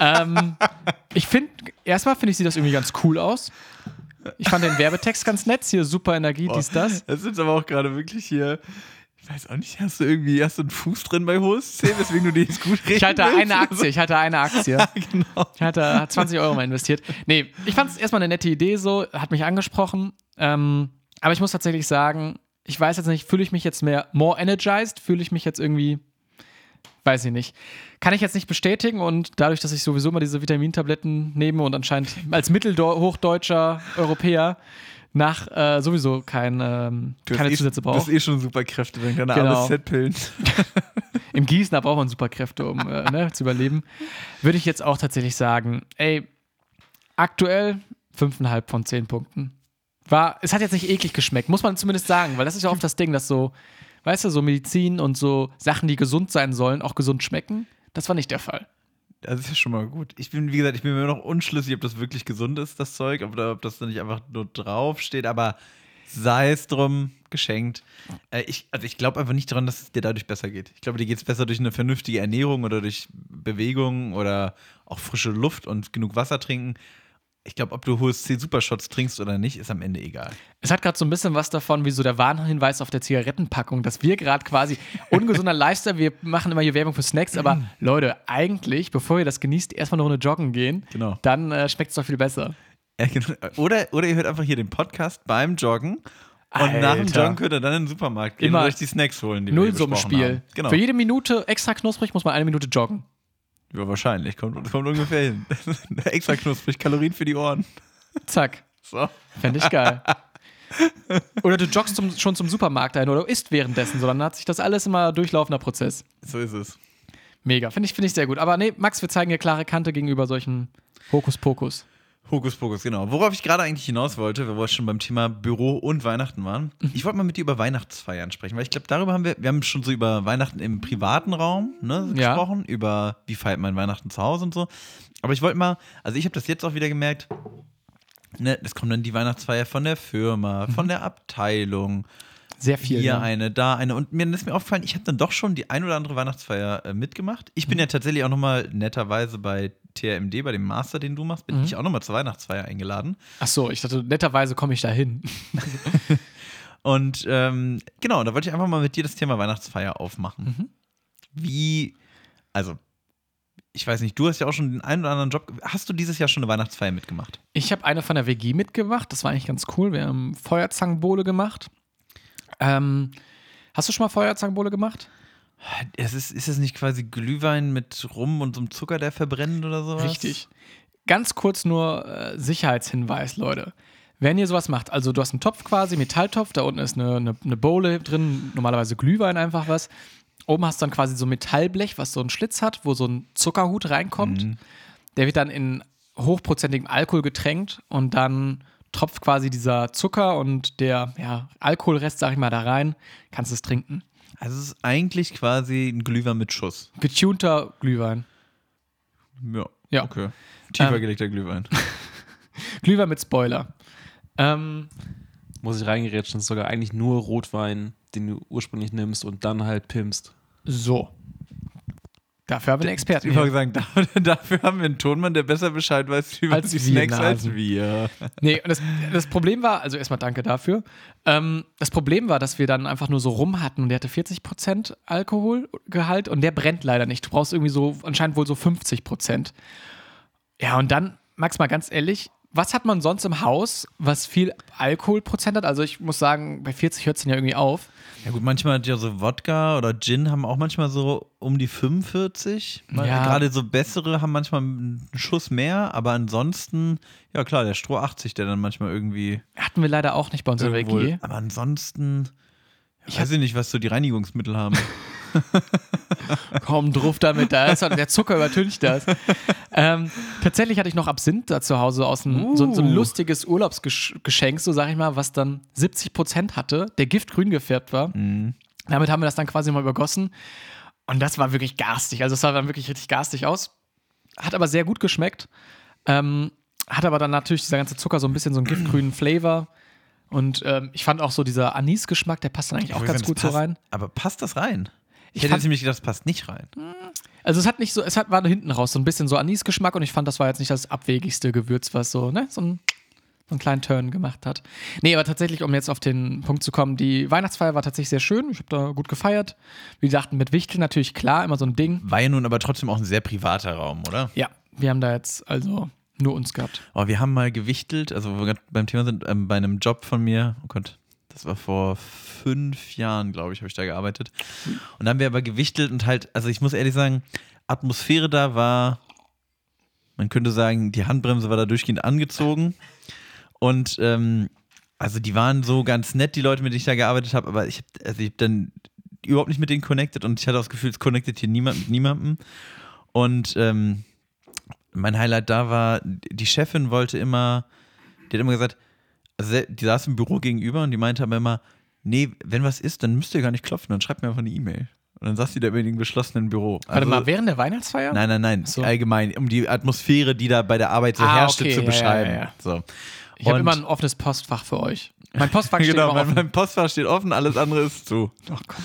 ähm, ich finde, erstmal finde ich, sieht das irgendwie ganz cool aus. Ich fand den Werbetext ganz nett. Hier super Energie, dies, das. Das ist aber auch gerade wirklich hier. Ich weiß auch nicht, hast du irgendwie, hast du einen Fuß drin bei 10, weswegen du die jetzt gut reden Ich hatte eine Aktie, ich hatte eine Aktie. genau. Ich hatte 20 Euro mal investiert. Nee, ich fand es erstmal eine nette Idee so, hat mich angesprochen. Ähm, aber ich muss tatsächlich sagen, ich weiß jetzt nicht, fühle ich mich jetzt mehr more energized? Fühle ich mich jetzt irgendwie, weiß ich nicht. Kann ich jetzt nicht bestätigen und dadurch, dass ich sowieso mal diese Vitamintabletten nehme und anscheinend als mittelhochdeutscher Europäer nach äh, sowieso kein, ähm, keine eh, Zusätze Du hast brauche. eh schon Superkräfte, dann keine Genau. arme Setpillen. [laughs] Im Gießen braucht man Superkräfte, um äh, ne, zu überleben. Würde ich jetzt auch tatsächlich sagen, ey, aktuell 5,5 von 10 Punkten. War, es hat jetzt nicht eklig geschmeckt, muss man zumindest sagen, weil das ist ja oft das Ding, dass so, weißt du, so Medizin und so Sachen, die gesund sein sollen, auch gesund schmecken. Das war nicht der Fall. Das ist ja schon mal gut. Ich bin, wie gesagt, ich bin mir noch unschlüssig, ob das wirklich gesund ist, das Zeug, oder ob das da nicht einfach nur draufsteht, aber sei es drum, geschenkt. Äh, ich, also ich glaube einfach nicht daran, dass es dir dadurch besser geht. Ich glaube, dir geht es besser durch eine vernünftige Ernährung oder durch Bewegung oder auch frische Luft und genug Wasser trinken. Ich glaube, ob du hohes C Supershots trinkst oder nicht, ist am Ende egal. Es hat gerade so ein bisschen was davon, wie so der Warnhinweis auf der Zigarettenpackung, dass wir gerade quasi ungesunder [laughs] Lifestyle, wir machen immer hier Werbung für Snacks, aber [clears throat] Leute, eigentlich, bevor ihr das genießt, erstmal eine Runde joggen gehen, Genau. dann äh, schmeckt es doch viel besser. Ja, genau. Oder, oder ihr hört einfach hier den Podcast beim Joggen. Und nach dem Alter. Joggen könnt ihr dann in den Supermarkt gehen Immer und euch die Snacks holen, die wir hier besprochen Nullsummenspiel. Genau. Für jede Minute extra knusprig muss man eine Minute joggen. Ja, wahrscheinlich. Kommt, kommt ungefähr hin. [laughs] Extra knusprig, Kalorien für die Ohren. Zack. So. Fände ich geil. oder du joggst zum, schon zum Supermarkt ein oder isst währenddessen, so dann hat sich das alles immer durchlaufender Prozess. So ist es. Mega. Finde ich, finde ich sehr gut. Aber nee, Max, wir zeigen hier klare Kante gegenüber solchen Hokuspokus. Hokuspokus, genau. Worauf ich gerade eigentlich hinaus wollte, weil wir schon beim Thema Büro und Weihnachten waren. Ich wollte mal mit dir über Weihnachtsfeiern sprechen, weil ich glaube, darüber haben wir, wir haben schon so über Weihnachten im privaten Raum ne, Ja. gesprochen, über wie feiert man Weihnachten zu Hause und so. Aber ich wollte mal, also ich habe das jetzt auch wieder gemerkt, ne, es kommt dann die Weihnachtsfeier von der Firma, von der Abteilung, Sehr viel. hier ja. eine, da eine. Und mir ist mir aufgefallen, ich habe dann doch schon die ein oder andere Weihnachtsfeier äh, mitgemacht. Ich Mhm. bin ja tatsächlich auch nochmal netterweise bei TRMD, bei dem Master, den du machst, bin Mhm. ich auch nochmal zur Weihnachtsfeier eingeladen. Ach so, ich dachte, netterweise komme ich da hin. [laughs] Und ähm, genau, da wollte ich einfach mal mit dir das Thema Weihnachtsfeier aufmachen. Mhm. Wie, also, ich weiß nicht, du hast ja auch schon den einen oder anderen Job. Hast du dieses Jahr schon eine Weihnachtsfeier mitgemacht? Ich habe eine von der WG mitgemacht. Das war eigentlich ganz cool. Wir haben Feuerzangenbowle gemacht. Ähm, hast du schon mal Feuerzangenbowle gemacht? Es ist, ist es nicht quasi Glühwein mit Rum und so einem Zucker, der verbrennt oder sowas? Richtig. Ganz kurz nur äh, Sicherheitshinweis, Leute. Wenn ihr sowas macht, also du hast einen Topf quasi, Metalltopf, da unten ist eine, eine, eine Bowle drin, normalerweise Glühwein einfach was. Oben hast du dann quasi so ein Metallblech, was so einen Schlitz hat, wo so ein Zuckerhut reinkommt. Der wird dann in hochprozentigem Alkohol getränkt und dann tropft quasi dieser Zucker und der ja, Alkoholrest, sag ich mal, da rein, kannst es trinken. Also, es ist eigentlich quasi ein Glühwein mit Schuss. Getunter Glühwein. Ja. Ja. Okay. Tiefer Ähm. gelegter Glühwein. [laughs] Glühwein mit Spoiler. Ähm, Muss ich reingerätschen, das ist sogar eigentlich nur Rotwein, den du ursprünglich nimmst und dann halt pimpst. so. Dafür haben wir einen Experten. Ich wollte sagen, [laughs] da- dafür haben wir einen Tonmann, der besser Bescheid weiß über Als die wir Snacks als wir. Nee, und das, das Problem war, also erstmal danke dafür. Ähm, das Problem war, dass wir dann einfach nur so rum hatten und der hatte 40% Alkoholgehalt und der brennt leider nicht. Du brauchst irgendwie so, anscheinend wohl so 50%. Ja, und dann, Max, mal ganz ehrlich, was hat man sonst im Haus, was viel Alkoholprozent hat? Also ich muss sagen, bei 40 hört es dann ja irgendwie auf. Ja gut, manchmal hat ja so Wodka oder Gin haben auch manchmal so um die 45. Mal- Ja. Gerade so bessere haben manchmal einen Schuss mehr, aber ansonsten, ja klar, der Stroh 80, der dann manchmal irgendwie Hatten wir leider auch nicht bei uns in der WG. aber ansonsten, Ich ich weiß ich nicht, was so die Reinigungsmittel haben. [laughs] [laughs] Komm, drauf damit, da ist der Zucker übertüncht das. ähm, tatsächlich hatte ich noch Absinth da zu Hause aus einem, so, so ein Uh. lustiges Urlaubsgeschenk, so sag ich mal, was dann 70 Prozent hatte, der giftgrün gefärbt war. Mhm. Damit haben wir das dann quasi mal übergossen. Und das war wirklich garstig. Also es sah dann wirklich richtig garstig aus. Hat aber sehr gut geschmeckt. Ähm, hat aber dann natürlich dieser ganze Zucker so ein bisschen so einen giftgrünen Flavor. Und ähm, ich fand auch so dieser Anis-Geschmack, der passt dann eigentlich auch ganz gut das so passt- rein. Aber passt das rein? Ich, Ich hätte jetzt nämlich gedacht, das passt nicht rein. Also es hat nicht so, es hat, war da hinten raus so ein bisschen so Anis-Geschmack und ich fand, das war jetzt nicht das abwegigste Gewürz, was so, ne, so, ein, so einen kleinen Turn gemacht hat. Nee, aber tatsächlich, um jetzt auf den Punkt zu kommen, die Weihnachtsfeier war tatsächlich sehr schön. Ich habe da gut gefeiert. Wie gesagt, mit Wichtel natürlich klar, immer so ein Ding. War ja nun aber trotzdem auch ein sehr privater Raum, oder? Ja, wir haben da jetzt also nur uns gehabt. Oh, wir haben mal gewichtelt, also wo wir gerade beim Thema sind, ähm, bei einem Job von mir, oh Gott, das war vor fünf Jahren, glaube ich, habe ich da gearbeitet. Und dann haben wir aber gewichtelt und halt, also ich muss ehrlich sagen, Atmosphäre da war, man könnte sagen, die Handbremse war da durchgehend angezogen. Und ähm, also die waren so ganz nett, die Leute, mit denen ich da gearbeitet habe, aber ich habe also ich hab dann überhaupt nicht mit denen connected und ich hatte das Gefühl, es connectet hier niemand mit niemandem. Und ähm, mein Highlight da war, die Chefin wollte immer, die hat immer gesagt, also die saß im Büro gegenüber und die meinte aber immer, nee, wenn was ist, dann müsst ihr gar nicht klopfen, dann schreibt mir einfach eine E-Mail. Und dann saß sie da in dem geschlossenen Büro. Warte Also- mal, während der Weihnachtsfeier? Nein, nein, nein, so. allgemein, um die Atmosphäre, die da bei der Arbeit so Ah, herrschte, okay, zu ja, beschreiben. ja, ja. So. Ich habe immer ein offenes Postfach für euch. Mein Postfach [laughs] steht genau, offen. mein Postfach steht offen, alles andere ist zu. Oh Gott.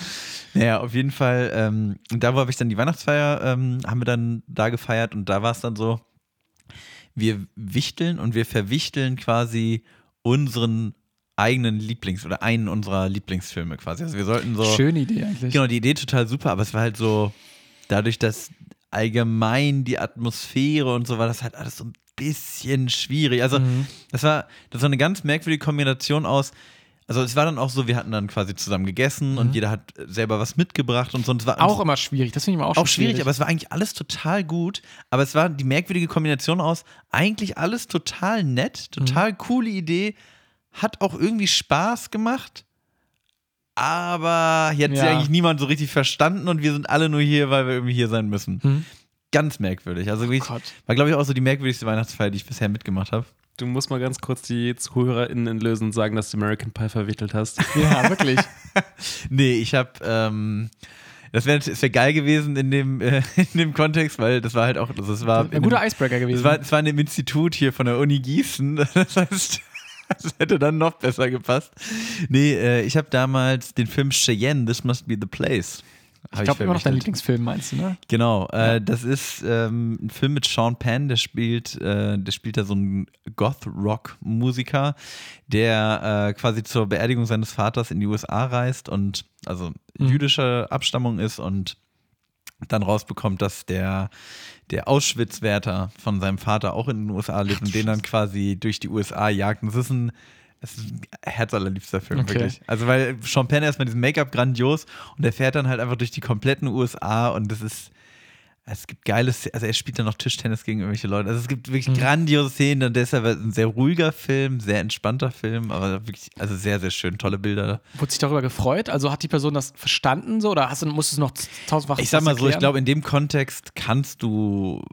Naja, auf jeden Fall, ähm, da wo habe ich dann die Weihnachtsfeier, ähm, haben wir dann da gefeiert und da war es dann so, wir wichteln und wir verwichteln quasi unseren eigenen Lieblings- oder einen unserer Lieblingsfilme quasi. Also wir sollten so. Schöne Idee eigentlich. Genau, die Idee total super, aber es war halt so, dadurch, dass allgemein die Atmosphäre und so war das halt alles so ein bisschen schwierig. Also, Mhm. das war, das war eine ganz merkwürdige Kombination aus. Also es war dann auch so, wir hatten dann quasi zusammen gegessen und jeder hat selber was mitgebracht und so. Und es war Mhm. Auch immer schwierig. Das finde ich immer auch, auch schon schwierig, aber es war eigentlich alles total gut. Aber es war die merkwürdige Kombination aus, eigentlich alles total nett, total coole Idee, hat auch irgendwie Spaß gemacht. Aber hier hat sie Ja. eigentlich niemand so richtig verstanden und wir sind alle nur hier, weil wir irgendwie hier sein müssen. Hm? Ganz merkwürdig. Also wirklich, Gott. war, glaube ich, auch so die merkwürdigste Weihnachtsfeier, die ich bisher mitgemacht habe. Du musst mal ganz kurz die ZuhörerInnen entlösen und sagen, dass du American Pie verwickelt hast. [laughs] Ja, wirklich. [laughs] Nee, ich habe, ähm, das wäre wär geil gewesen in dem, äh, [laughs] in dem Kontext, weil das war halt auch, also es war. Ein guter Icebreaker gewesen. Es war, es war in dem Institut hier von der Uni Gießen. Das heißt, das hätte dann noch besser gepasst. Nee, äh, ich habe damals den Film Cheyenne, This Must Be the Place. Ich glaube immer noch dein. Lieblingsfilm, meinst du, ne? Genau, äh, das ist ähm, ein Film mit Sean Penn, der spielt, äh, der spielt da so einen Goth-Rock-Musiker, der äh, quasi zur Beerdigung seines Vaters in die USA reist und also Mhm. jüdischer Abstammung ist und dann rausbekommt, dass der, der Auschwitz-Wärter von seinem Vater auch in den USA lebt und den dann quasi durch die USA jagt. Und das ist ein, das ist ein herzallerliebster Film, Okay. wirklich. Also, weil Sean Penn erstmal diesen Make-up grandios und der fährt dann halt einfach durch die kompletten USA und das ist. Es gibt geile Szenen, also er spielt dann noch Tischtennis gegen irgendwelche Leute. Also es gibt wirklich Mhm. grandiose Szenen und deshalb ein sehr ruhiger Film, sehr entspannter Film, aber wirklich, also sehr, sehr schön, tolle Bilder. Wurde sich darüber gefreut? Also hat die Person das verstanden so oder hast du, musst du es noch tausendfach Ich sag mal so, ich glaube, in dem Kontext kannst du,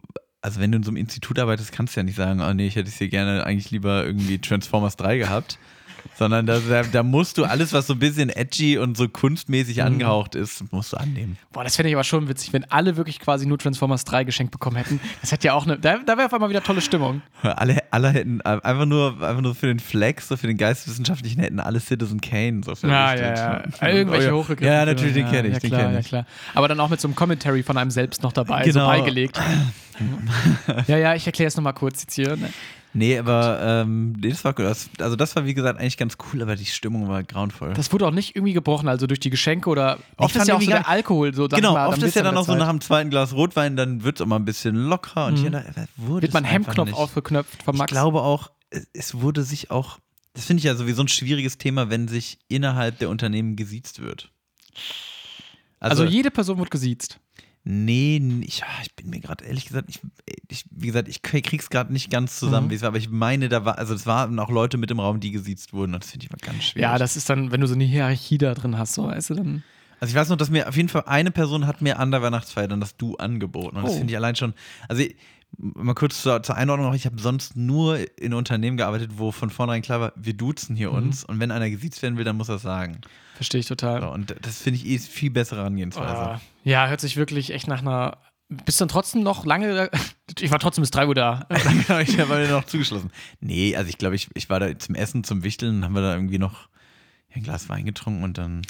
also wenn du in so einem Institut arbeitest, kannst du ja nicht sagen, oh nee, ich hätte es hier gerne eigentlich lieber irgendwie Transformers 3 gehabt. Sondern da, da, da musst du alles, was so ein bisschen edgy und so kunstmäßig Mhm. angehaucht ist, musst du annehmen. Boah, das fände ich aber schon witzig, wenn alle wirklich quasi nur Transformers 3 geschenkt bekommen hätten. Das hätte ja auch eine. Da, da wäre auf einmal wieder tolle Stimmung. Alle, alle hätten äh, einfach nur, einfach nur für den Flex, so für den Geisteswissenschaftlichen hätten alle Citizen Kane so Ja, verrichtet. ja, ja. Irgendwelche Oh, ja. Ja, natürlich, den kenne ich, ja, den klar, kenne ja, ich. klar. Aber dann auch mit so einem Commentary von einem selbst noch dabei, so Genau. beigelegt. ja, ja, ich erkläre es nochmal kurz jetzt hier. Ne? Nee, aber ähm, nee, das war gut. Also das war wie gesagt eigentlich ganz cool, aber die Stimmung war grauenvoll. Das wurde auch nicht irgendwie gebrochen, also durch die Geschenke oder oft ist ja auch so der Alkohol so. genau, mal, oft ist ja dann noch so nach dem zweiten Glas Rotwein, dann wird es auch mal ein bisschen lockerer und hier da, wurde Mhm. wird man Hemdknopf aufgeknöpft von Ich Max. glaube auch, es- es wurde sich auch, das finde ich ja sowieso ein schwieriges Thema, wenn sich innerhalb der Unternehmen gesiezt wird. also, jede Person wird gesiezt. Nee, ich, ah, ich bin mir gerade ehrlich gesagt, ich, ich, wie gesagt, ich krieg's gerade nicht ganz zusammen, Mhm. wie es war, aber ich meine, da war, also es waren auch Leute mit im Raum, die gesiezt wurden und das finde ich mal ganz schwierig. Ja, das ist dann, wenn du so eine Hierarchie da drin hast, so, weißt du, dann. also ich weiß noch, dass mir auf jeden Fall eine Person hat mir an der Weihnachtsfeier dann das Du angeboten und das Oh. finde ich allein schon, also ich, mal kurz zur, zur Einordnung noch, ich habe sonst nur in Unternehmen gearbeitet, wo von vornherein klar war, wir duzen hier Mhm. uns und wenn einer gesiezt werden will, dann muss er es sagen. Verstehe ich total. So, und das finde ich eh viel bessere Herangehensweise. Ah, ja, hört sich wirklich echt nach einer. Bist du dann trotzdem noch lange da? [laughs] Ich war trotzdem bis 3 Uhr da. [laughs] Genau, ich mir noch zugeschlossen. Nee, also ich glaube, ich, ich war da zum Essen, zum Wichteln, haben wir da irgendwie noch ein Glas Wein getrunken und dann.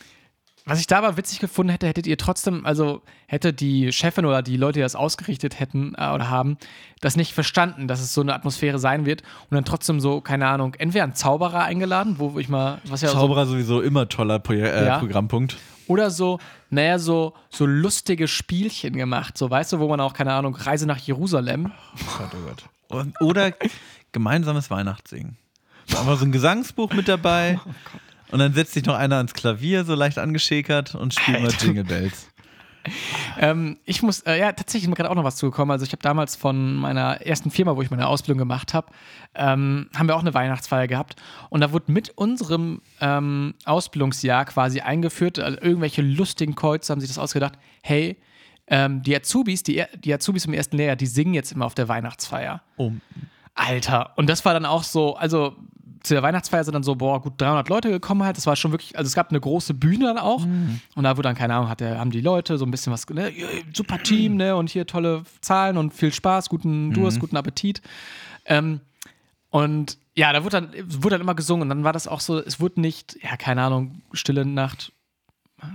Was ich da aber witzig gefunden hätte, hättet ihr trotzdem, also hätte die Chefin oder die Leute, die das ausgerichtet hätten äh, oder haben, das nicht verstanden, dass es so eine Atmosphäre sein wird und dann trotzdem so, keine Ahnung, entweder einen Zauberer eingeladen, wo ich mal, was ja so, Zauberer sowieso immer toller Pro äh, Ja. Programmpunkt. oder so, naja, so, so lustige Spielchen gemacht, so, weißt du, wo man auch, keine Ahnung, Reise nach Jerusalem. Oh Gott, oh Gott. Und, oder gemeinsames Weihnachtssingen. Aber so ein Gesangsbuch mit dabei. Und dann setzt sich noch einer ans Klavier, so leicht angeschäkert und spielt mal. Jingle Bells. Ähm, ich muss, äh, ja, tatsächlich ist mir gerade auch noch was zugekommen. Also ich habe damals von meiner ersten Firma, wo ich meine Ausbildung gemacht habe, ähm, haben wir auch eine Weihnachtsfeier gehabt. Und da wurde mit unserem ähm, Ausbildungsjahr quasi eingeführt, also irgendwelche lustigen Kreuze haben sich das ausgedacht, hey, ähm, die Azubis, die, die Azubis im ersten Lehrjahr, die singen jetzt immer auf der Weihnachtsfeier. Oh, Alter. Und das war dann auch so, also zu der Weihnachtsfeier sind dann so, boah, gut 300 Leute gekommen halt. Das war schon wirklich, also es gab eine große Bühne dann auch. Und da wurde dann, keine Ahnung, hat der, haben die Leute so ein bisschen was, ne, super Team, ne, und hier tolle Zahlen und viel Spaß, guten Durst, guten Appetit. Ähm, und ja, da wurde dann, wurde dann immer gesungen und dann war das auch so, es wurde nicht, ja, keine Ahnung, Stille Nacht.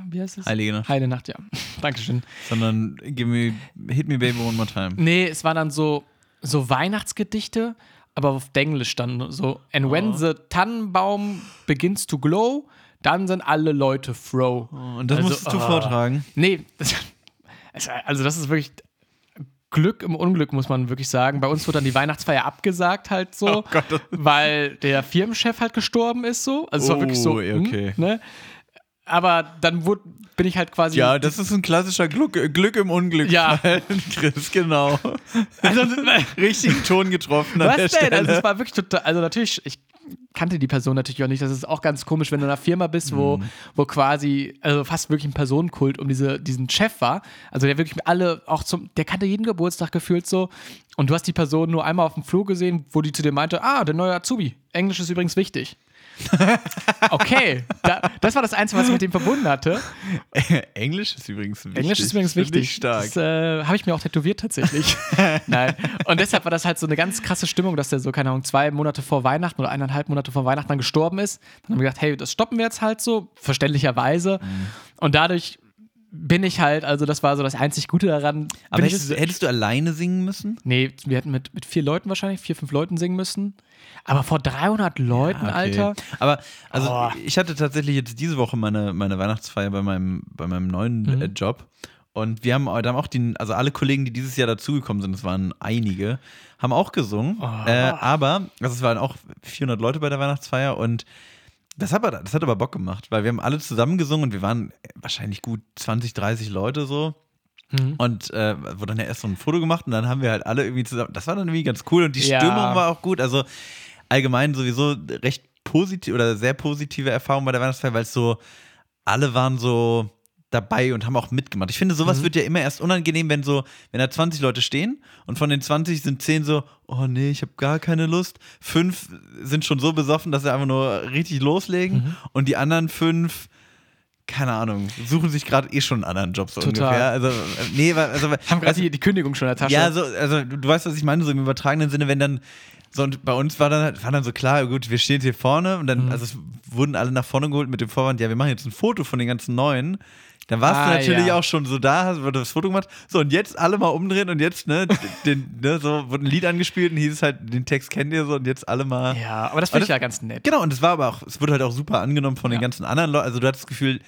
Wie heißt es? Heilige Nacht. Heilige Nacht, ja. [laughs] Dankeschön. Sondern give me, hit me baby one more time. Nee, es war dann so, so Weihnachtsgedichte, aber auf Englisch dann so. And when the Tannenbaum begins to glow, dann sind alle Leute froh. Und das Also, musstest du ah. vortragen. Nee, [laughs] das, also das ist wirklich Glück im Unglück, muss man wirklich sagen. Bei uns wurde dann die Weihnachtsfeier abgesagt halt so, Oh weil der Firmenchef halt gestorben ist so. Also es war wirklich so, Oh, okay. hm, ne? Aber dann wurde, bin ich halt quasi Ja, das ist ein klassischer Glück, Glück im Unglück. Ja. Chris, genau. also, [laughs] Richtigen Ton getroffen an der Was denn? Stelle. Also es war wirklich total, also natürlich, ich kannte die Person natürlich auch nicht. Das ist auch ganz komisch, wenn du in einer Firma bist, wo, Mhm. wo quasi, also fast wirklich ein Personenkult um diese, diesen Chef war. Also der wirklich alle auch zum, der kannte jeden Geburtstag gefühlt so. Und du hast die Person nur einmal auf dem Flur gesehen, wo die zu dir meinte, ah, der neue Azubi. Englisch ist übrigens wichtig. [laughs] Okay, da, das war das Einzige, was ich mit dem verbunden hatte. [laughs] Englisch ist übrigens wichtig. Englisch ist übrigens wichtig. ich stark. Das äh, habe ich mir auch tätowiert tatsächlich. [laughs] Nein. Und deshalb war das halt so eine ganz krasse Stimmung, dass der so, keine Ahnung, zwei Monate vor Weihnachten oder eineinhalb Monate vor Weihnachten dann gestorben ist. Dann haben wir gedacht, hey, das stoppen wir jetzt halt so, verständlicherweise. Mhm. Und dadurch bin ich halt, also das war so das einzig Gute daran. Aber bin ich, hättest, hättest du alleine singen müssen? nee, wir hätten mit, mit vier Leuten wahrscheinlich, vier, fünf Leuten singen müssen. Aber vor 300 Leuten, Okay. Alter. Aber also Oh. ich hatte tatsächlich jetzt diese Woche meine, meine Weihnachtsfeier bei meinem, bei meinem neuen Mhm. äh, Job. Und wir haben, da haben auch die, also alle Kollegen, die dieses Jahr dazugekommen sind, es waren einige, haben auch gesungen. Oh. Äh, aber, also es waren auch 400 Leute bei der Weihnachtsfeier und das hat, aber, das hat aber Bock gemacht, weil wir haben alle zusammen gesungen und wir waren wahrscheinlich gut 20, 30 Leute so. Mhm. Und äh, wurde dann ja erst so ein Foto gemacht und dann haben wir halt alle irgendwie zusammen. Das war dann irgendwie ganz cool und die Ja. Stimmung war auch gut. Also allgemein sowieso recht positiv oder sehr positive Erfahrung bei der Weihnachtsfeier, weil es so, alle waren so dabei und haben auch mitgemacht. Ich finde, sowas wird ja immer erst unangenehm, wenn so, wenn da 20 Leute stehen und von den 20 sind 10 so, oh nee, ich habe gar keine Lust. Fünf sind schon so besoffen, dass sie einfach nur richtig loslegen und die anderen fünf keine Ahnung, suchen sich gerade eh schon einen anderen Job so Total. ungefähr. Also, nee, also, [laughs] Haben gerade die, die Kündigung schon in der Tasche. ja, so, also du, du weißt, was ich meine, so im übertragenen Sinne, wenn dann, so und bei uns war dann, war dann so klar, gut, wir stehen hier vorne und Mhm. dann, also es wurden alle nach vorne geholt mit dem Vorwand, ja, wir machen jetzt ein Foto von den ganzen Neuen. Dann warst Ah, du natürlich ja. auch schon so da, hast wurde das Foto gemacht. So, und jetzt alle mal umdrehen und jetzt, ne, den, ne, so wurde ein Lied angespielt und hieß es halt, den Text kennt ihr so und jetzt alle mal. ja, aber das finde ich ja ganz nett. Genau, und es war aber auch, es wurde halt auch super angenommen von den Ja. ganzen anderen Leuten. Also du hattest das Gefühl,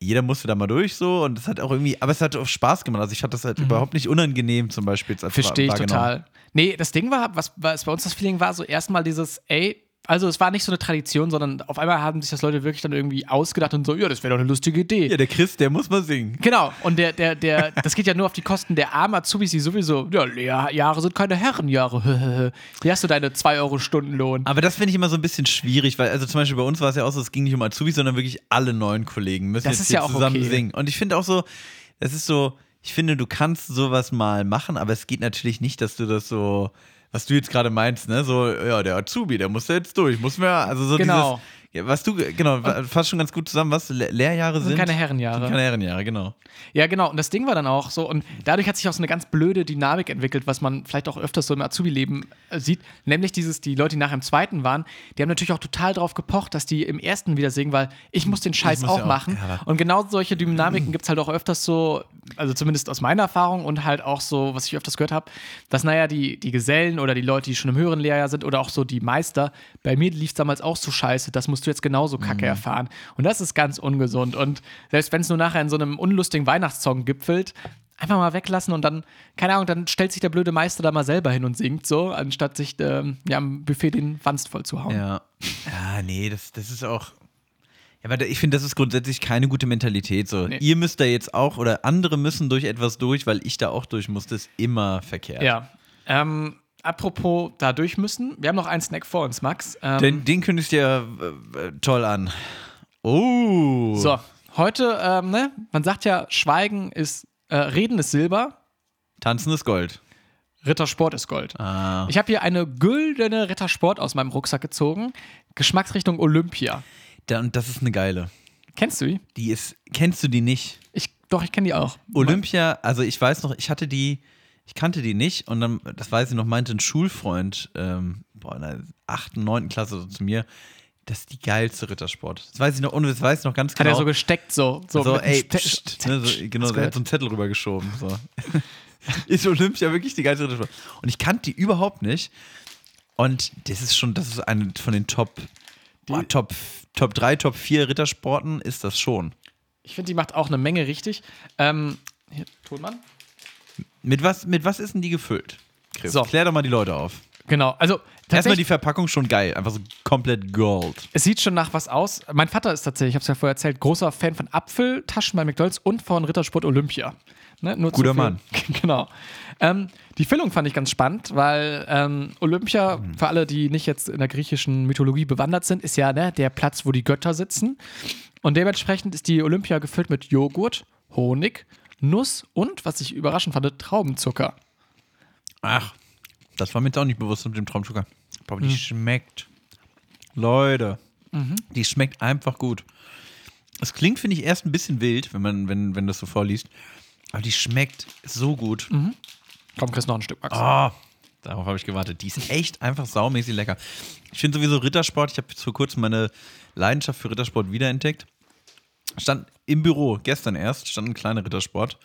jeder musste da mal durch so und es hat auch irgendwie, aber es hat auch Spaß gemacht. Also ich fand das halt überhaupt nicht unangenehm zum Beispiel. Verstehe ich total. Nee, das Ding war, was, was bei uns das Feeling war, so erstmal dieses, ey, also es war nicht so eine Tradition, sondern auf einmal haben sich das Leute wirklich dann irgendwie ausgedacht und so, ja, das wäre doch eine lustige Idee. Ja, der Chris, der muss mal singen. Genau, und der, der, der, das geht ja nur auf die Kosten der armen Azubis, die sowieso, ja, Lehrjahre sind keine Herrenjahre. [laughs] Hier hast du deine 2 Euro Stundenlohn. Aber das finde ich immer so ein bisschen schwierig, weil, also zum Beispiel bei uns war es ja auch so, es ging nicht um Azubis, sondern wirklich alle neuen Kollegen müssen Das jetzt ist hier ja auch zusammen okay. singen. Und ich finde auch so, es ist so, ich finde, du kannst sowas mal machen, aber es geht natürlich nicht, dass du das so, was du jetzt gerade meinst, ne, so, ja, der Azubi, der muss da jetzt durch, muss mir, also so Genau. dieses, ja, was du, genau, fasst schon ganz gut zusammen, was Le Lehrjahre sind keine Herrenjahre. Keine Herrenjahre, genau. Ja, genau. Und das Ding war dann auch so, und dadurch hat sich auch so eine ganz blöde Dynamik entwickelt, was man vielleicht auch öfters so im Azubi-Leben äh, sieht. Nämlich dieses, die Leute, die nachher im zweiten waren, die haben natürlich auch total drauf gepocht, dass die im ersten wieder singen, weil ich muss den Scheiß muss auch ja auch. machen. Ja, und genau solche Dynamiken gibt es halt auch öfters so, also zumindest aus meiner Erfahrung und halt auch so, was ich öfters gehört habe, dass, naja, die, die Gesellen oder die Leute, die schon im höheren Lehrjahr sind oder auch so die Meister, bei mir lief es damals auch so scheiße, das musst du jetzt genauso kacke erfahren. Und das ist ganz ungesund. Und selbst wenn es nur nachher in so einem unlustigen Weihnachtssong gipfelt, einfach mal weglassen und dann, keine Ahnung, dann stellt sich der blöde Meister da mal selber hin und singt so, anstatt sich ähm, ja, am Buffet den Wanst voll zu hauen. Ja. Ja, nee, das, das ist auch. Ja, aber ich finde, das ist grundsätzlich keine gute Mentalität. So, Nee. ihr müsst da jetzt auch oder andere müssen durch etwas durch, weil ich da auch durch muss. Das ist immer verkehrt. Ja. Ähm, apropos da durch müssen, wir haben noch einen Snack vor uns, Max. Ähm, Den, den kündigst du ja äh, toll an. Oh. so, heute, ähm, ne, man sagt ja, Schweigen ist, äh, Reden ist Silber, Tanzen ist Gold. Rittersport ist Gold. Ah. Ich habe hier eine güldene Rittersport aus meinem Rucksack gezogen. Geschmacksrichtung Olympia. Und das ist eine geile. Kennst du die? Die ist. Kennst du die nicht? Ich, doch, ich kenne die auch. Olympia, also ich weiß noch, ich hatte die, ich kannte die nicht und dann, das weiß ich noch, meinte ein Schulfreund, ähm, boah, in der 8., 9. Klasse so zu mir, das ist die geilste Rittersport. Das weiß ich noch, und das weiß ich noch ganz Hat genau. er so gesteckt, so. So, so, ey, pst, ne, so, genau, er hat so einen Zettel rübergeschoben. So. [laughs] ist Olympia wirklich die geilste Rittersport? Und ich kannte die überhaupt nicht. Und das ist schon, das ist eine von den Top, boah, Top, Top 3, Top 4 Rittersporten ist das schon. Ich finde, die macht auch eine Menge richtig. Ähm, hier, Tonmann. Mit was, mit was ist denn die gefüllt? Chris, So. klär doch mal die Leute auf. Genau, also Erstmal die Verpackung schon geil, einfach so komplett Gold. es sieht schon nach was aus. Mein Vater ist tatsächlich, ich habe es ja vorher erzählt, großer Fan von Apfeltaschen bei McDonalds und von Rittersport Olympia. Ne, Guter Mann. [laughs] genau. Ähm, die Füllung fand ich ganz spannend, weil ähm, Olympia, Mhm. für alle, die nicht jetzt in der griechischen Mythologie bewandert sind, ist ja ne, der Platz, wo die Götter sitzen. Und dementsprechend ist die Olympia gefüllt mit Joghurt, Honig, Nuss und, was ich überraschend fand, Traubenzucker. Ach, das war mir jetzt auch nicht bewusst mit dem Traumzucker. Aber die schmeckt. Leute, Mhm. die schmeckt einfach gut. Es klingt, finde ich, erst ein bisschen wild, wenn man, wenn, wenn das so vorliest. Aber die schmeckt so gut. Komm, Chris, noch ein Stück, Max. Oh, darauf habe ich gewartet. Die ist echt einfach saumäßig lecker. Ich finde sowieso Rittersport, ich habe vor kurzem meine Leidenschaft für Rittersport wiederentdeckt. Stand im Büro, gestern erst, stand ein kleiner Rittersport.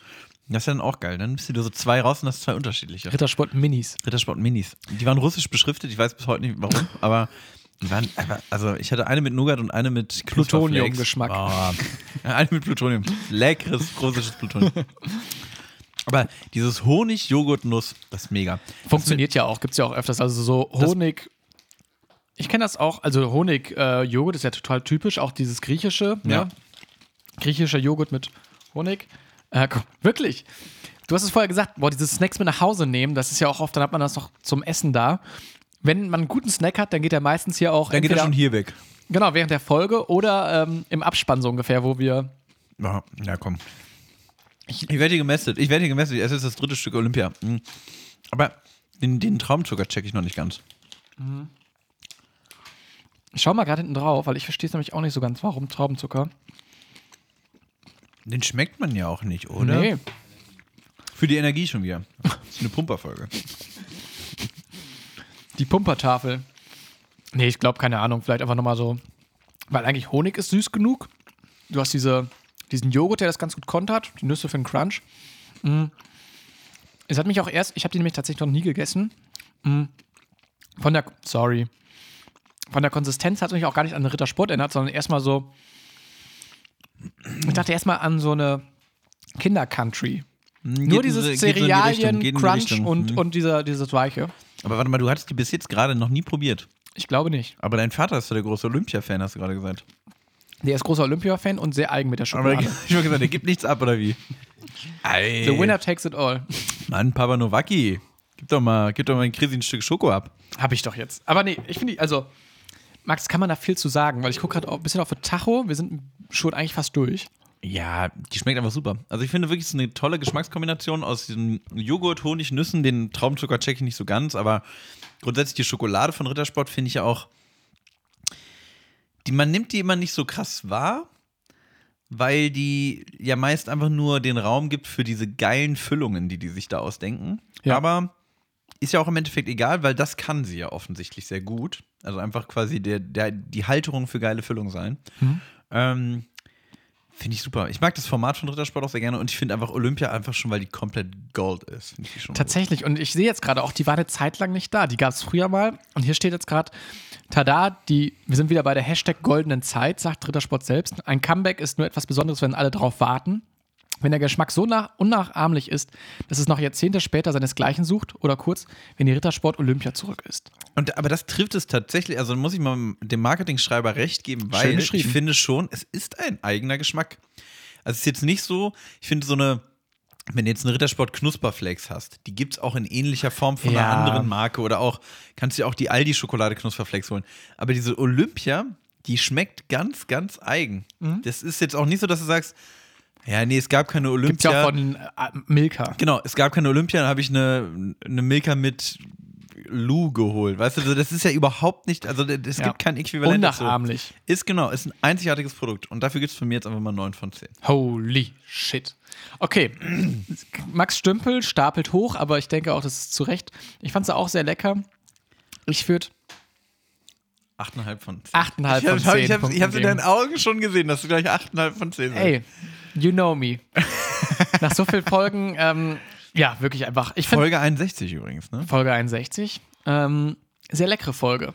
Das ist ja dann auch geil. Dann nimmst du dir so zwei raus und hast zwei unterschiedliche. Rittersport Minis. Rittersport Minis. Die waren russisch beschriftet, ich weiß bis heute nicht warum, [laughs] aber die waren, aber- also ich hatte eine mit Nougat und eine mit. Plutonium-Geschmack. Ja, eine mit Plutonium. Leckeres russisches Plutonium. Aber dieses Honig, Joghurt, Nuss, das ist mega. Funktioniert ja auch, gibt es ja auch öfters. Also so Honig. Ich kenne das auch, also Honig-Joghurt ist ja total typisch, auch dieses griechische. Ja. Ja. Griechischer Joghurt mit Honig. Äh, komm, wirklich. Du hast es vorher gesagt, boah, diese Snacks mit nach Hause nehmen, das ist ja auch oft, dann hat man das noch zum Essen da. Wenn man einen guten Snack hat, dann geht er meistens hier auch Dann geht er schon hier weg. Genau, während der Folge oder ähm, im Abspann so ungefähr, wo wir Ja, ja komm. Ich, ich werde hier gemästet. Ich werde hier gemästet. Es ist das dritte Stück Olympia. Mhm. Aber den, den Traumzucker checke ich noch nicht ganz. Ich schau mal gerade hinten drauf, weil ich verstehe es nämlich auch nicht so ganz, warum Traubenzucker. Den schmeckt man ja auch nicht, oder? Nee. Für die Energie schon wieder. Eine Pumperfolge. Die Pumpertafel. Nee, ich glaube, keine Ahnung. Vielleicht einfach nochmal so. Weil eigentlich Honig ist süß genug. Du hast diese, diesen Joghurt, der das ganz gut kontert. Die Nüsse für den Crunch. Mm. Es hat mich auch erst, ich habe die nämlich tatsächlich noch nie gegessen. Mm. Von der, sorry. Von der Konsistenz hat es mich auch gar nicht an den Rittersport erinnert, sondern erstmal so. Ich dachte erstmal an so eine Kinder-Country. Nur dieses die Cerealien, die Crunch Richtung. und, Mhm. und dieser, dieses Weiche. Aber warte mal, du hattest die bis jetzt gerade noch nie probiert. Ich glaube nicht. Aber dein Vater ist so der große Olympia-Fan, hast du gerade gesagt. Der ist großer Olympia-Fan und sehr eigen mit der Aber Schokolade. [laughs] ich habe gesagt, der gibt nichts ab, oder wie? Ey. The winner takes it all. Mann, Papa Nowacki. Gib doch mal, gib doch mal ein Chrissy ein Stück Schoko ab. Habe ich doch jetzt. Aber nee, ich finde, die- also, Max, kann man da viel zu sagen, weil ich gucke gerade ein bisschen auf das Tacho. Wir sind schon eigentlich fast durch. Ja, die schmeckt einfach super. Also ich finde wirklich, ist eine tolle Geschmackskombination aus diesem Joghurt, Honig, Nüssen. Den Traumzucker check ich nicht so ganz, aber grundsätzlich die Schokolade von Rittersport finde ich ja auch. Die, man nimmt die immer nicht so krass wahr, weil die ja meist einfach nur den Raum gibt für diese geilen Füllungen, die die sich da ausdenken. Ja. Aber ist ja auch im Endeffekt egal, weil das kann sie ja offensichtlich sehr gut. Also einfach quasi der, der, die Halterung für geile Füllung sein. Ähm, Finde ich super. Ich mag das Format von Rittersport auch sehr gerne und ich finde einfach Olympia einfach schon, weil die komplett Gold ist. Tatsächlich. Und ich sehe jetzt gerade auch, die war eine Zeit lang nicht da. Die gab es früher mal. Und hier steht jetzt gerade, tada, die, wir sind wieder bei der Hashtag goldenen Zeit, sagt Rittersport selbst. Ein Comeback ist nur etwas Besonderes, wenn alle drauf warten. Wenn der Geschmack so nach, unnachahmlich ist, dass es noch Jahrzehnte später seinesgleichen sucht oder kurz, wenn die Rittersport Olympia zurück ist. Und, aber das trifft es tatsächlich, also muss ich mal dem Marketingschreiber recht geben, weil ich finde schon, es ist ein eigener Geschmack. Also es ist jetzt nicht so, ich finde so eine, wenn du jetzt eine Rittersport Knusperflakes hast, die gibt es auch in ähnlicher Form von Ja. einer anderen Marke oder auch, kannst du dir auch die Aldi Schokolade Knusperflakes holen. Aber diese Olympia, die schmeckt ganz, ganz eigen. Mhm. Das ist jetzt auch nicht so, dass du sagst, ja, nee, es gab keine Gibt Olympia. ja auch von äh, Milka. Genau, es gab keine Olympia, dann habe ich eine, eine Milka mit Lou geholt. Weißt du, das ist ja überhaupt nicht, also es Ja. gibt kein Äquivalent dazu. Unnachahmlich. Ist genau, ist ein einzigartiges Produkt. Und dafür gibt es von mir jetzt einfach mal 9 von 10. Holy shit. Okay, Max Stümpel stapelt hoch, aber ich denke auch, das ist zu Recht. Ich fand es auch sehr lecker. Ich würde 8,5 von 10. 8,5 ich von hab, 10 Ich habe in deinen Augen schon gesehen, dass du gleich 8,5 von 10 sagst. Ey, you know me. [laughs] Nach so vielen Folgen, ähm, ja, wirklich einfach. Ich finde Folge 61 übrigens, ne? Folge 61, ähm, sehr leckere Folge.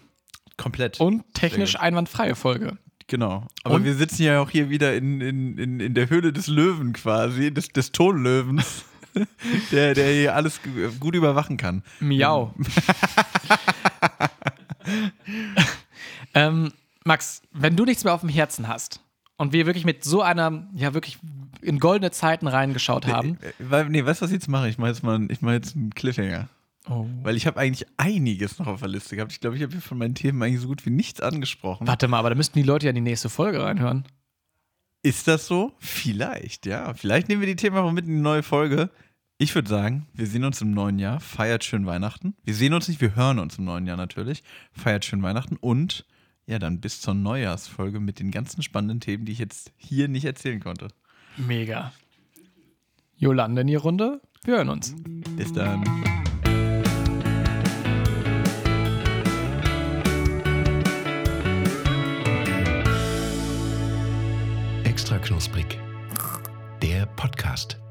Komplett. Und technisch einwandfreie Folge. Genau. Aber Und- wir sitzen ja auch hier wieder in, in, in, in der Höhle des Löwen quasi, des, des Tonlöwens, [laughs] der, der hier alles gu- gut überwachen kann. Miau. [laughs] ähm, Max, wenn du nichts mehr auf dem Herzen hast und wir wirklich mit so einer, ja wirklich in goldene Zeiten reingeschaut haben. Äh, Weil, nee, weißt du, was ich jetzt mache? Ich mache jetzt mal ich mache jetzt einen Cliffhanger. Oh. Weil ich habe eigentlich einiges noch auf der Liste gehabt. Ich glaube, ich habe hier von meinen Themen eigentlich so gut wie nichts angesprochen. Warte mal, aber da müssten die Leute ja in die nächste Folge reinhören. Ist das so? Vielleicht, ja. Vielleicht nehmen wir die Themen auch mit in die neue Folge. Ich würde sagen, wir sehen uns im neuen Jahr. Feiert schön Weihnachten. Wir sehen uns nicht, wir hören uns im neuen Jahr natürlich. Feiert schön Weihnachten und ja, dann bis zur Neujahrsfolge mit den ganzen spannenden Themen, die ich jetzt hier nicht erzählen konnte. Mega. Jolande in die Runde. Wir hören uns. Bis dann. Extra knusprig. Der Podcast.